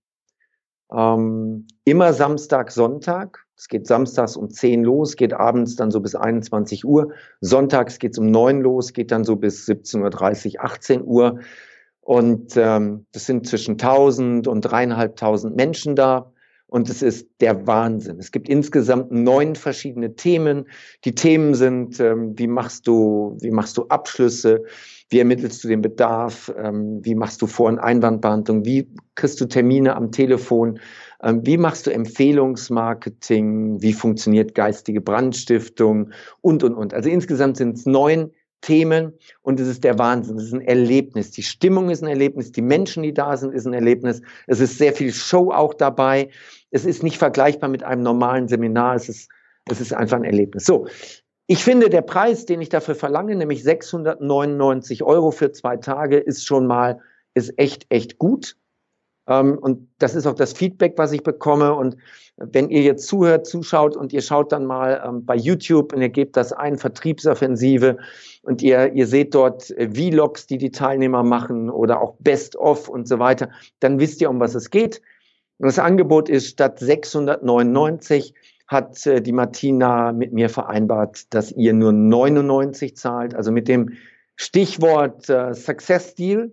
Ähm, immer Samstag, Sonntag. Es geht samstags um 10 los, geht abends dann so bis 21 Uhr. Sonntags geht es um 9 los, geht dann so bis 17.30 Uhr, 18 Uhr. Und ähm, das sind zwischen 1000 und dreieinhalbtausend Menschen da. Und es ist der Wahnsinn. Es gibt insgesamt neun verschiedene Themen. Die Themen sind, ähm, wie machst du, wie machst du Abschlüsse? Wie ermittelst du den Bedarf? Ähm, wie machst du Vor- und Einwandbehandlung? Wie kriegst du Termine am Telefon? Ähm, wie machst du Empfehlungsmarketing? Wie funktioniert geistige Brandstiftung? Und, und, und. Also insgesamt sind es neun Themen und es ist der Wahnsinn. Es ist ein Erlebnis. Die Stimmung ist ein Erlebnis. Die Menschen, die da sind, ist ein Erlebnis. Es ist sehr viel Show auch dabei. Es ist nicht vergleichbar mit einem normalen Seminar. Es ist, es ist einfach ein Erlebnis. So. Ich finde, der Preis, den ich dafür verlange, nämlich 699 Euro für zwei Tage, ist schon mal, ist echt, echt gut. Ähm, und das ist auch das Feedback, was ich bekomme. Und wenn ihr jetzt zuhört, zuschaut und ihr schaut dann mal ähm, bei YouTube und ihr gebt das ein, Vertriebsoffensive, und ihr, ihr seht dort äh, Vlogs, die die Teilnehmer machen oder auch Best-of und so weiter, dann wisst ihr, um was es geht. Und das Angebot ist statt 699 hat äh, die Martina mit mir vereinbart, dass ihr nur 99 zahlt, also mit dem Stichwort äh, Success Deal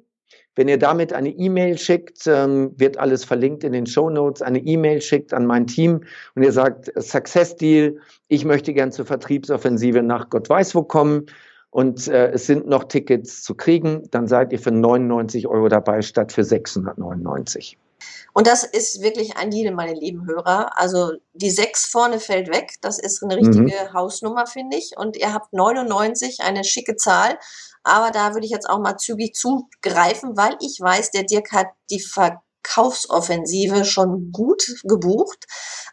wenn ihr damit eine E-Mail schickt, ähm, wird alles verlinkt in den Show Notes, eine E-Mail schickt an mein Team und ihr sagt, Success Deal, ich möchte gern zur Vertriebsoffensive nach Gott weiß wo kommen und äh, es sind noch Tickets zu kriegen, dann seid ihr für 99 Euro dabei statt für 699.
Und das ist wirklich ein Deal, meine lieben Hörer. Also die 6 vorne fällt weg. Das ist eine richtige mhm. Hausnummer, finde ich. Und ihr habt 99, eine schicke Zahl. Aber da würde ich jetzt auch mal zügig zugreifen, weil ich weiß, der Dirk hat die Verkaufsoffensive schon gut gebucht.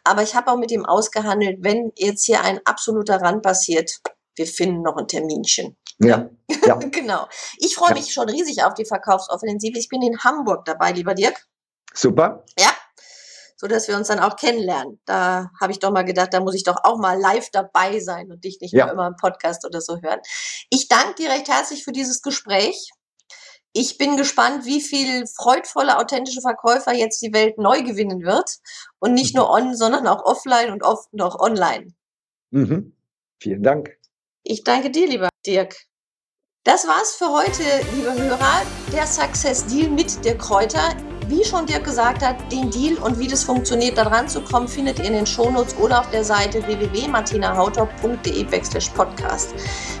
Aber ich habe auch mit ihm ausgehandelt, wenn jetzt hier ein absoluter Rand passiert, wir finden noch ein Terminchen.
Ja. ja.
genau. Ich freue mich ja. schon riesig auf die Verkaufsoffensive. Ich bin in Hamburg dabei, lieber Dirk.
Super.
Ja. So dass wir uns dann auch kennenlernen. Da habe ich doch mal gedacht, da muss ich doch auch mal live dabei sein und dich nicht ja. nur immer im Podcast oder so hören. Ich danke dir recht herzlich für dieses Gespräch. Ich bin gespannt, wie viel freudvolle, authentische Verkäufer jetzt die Welt neu gewinnen wird. Und nicht mhm. nur on, sondern auch offline und oft noch online.
Mhm. Vielen Dank.
Ich danke dir, lieber Dirk. Das war's für heute, liebe Hörer. Der Success Deal mit der Kräuter. Wie schon Dirk gesagt hat, den Deal und wie das funktioniert, da dran zu kommen, findet ihr in den Shownotes oder auf der Seite www.martinahauter.de podcast.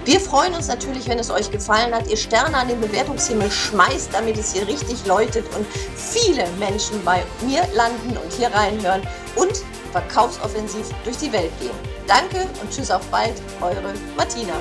Wir freuen uns natürlich, wenn es euch gefallen hat, ihr Sterne an den Bewertungshimmel schmeißt, damit es hier richtig läutet und viele Menschen bei mir landen und hier reinhören und verkaufsoffensiv durch die Welt gehen. Danke und tschüss auf bald, eure Martina.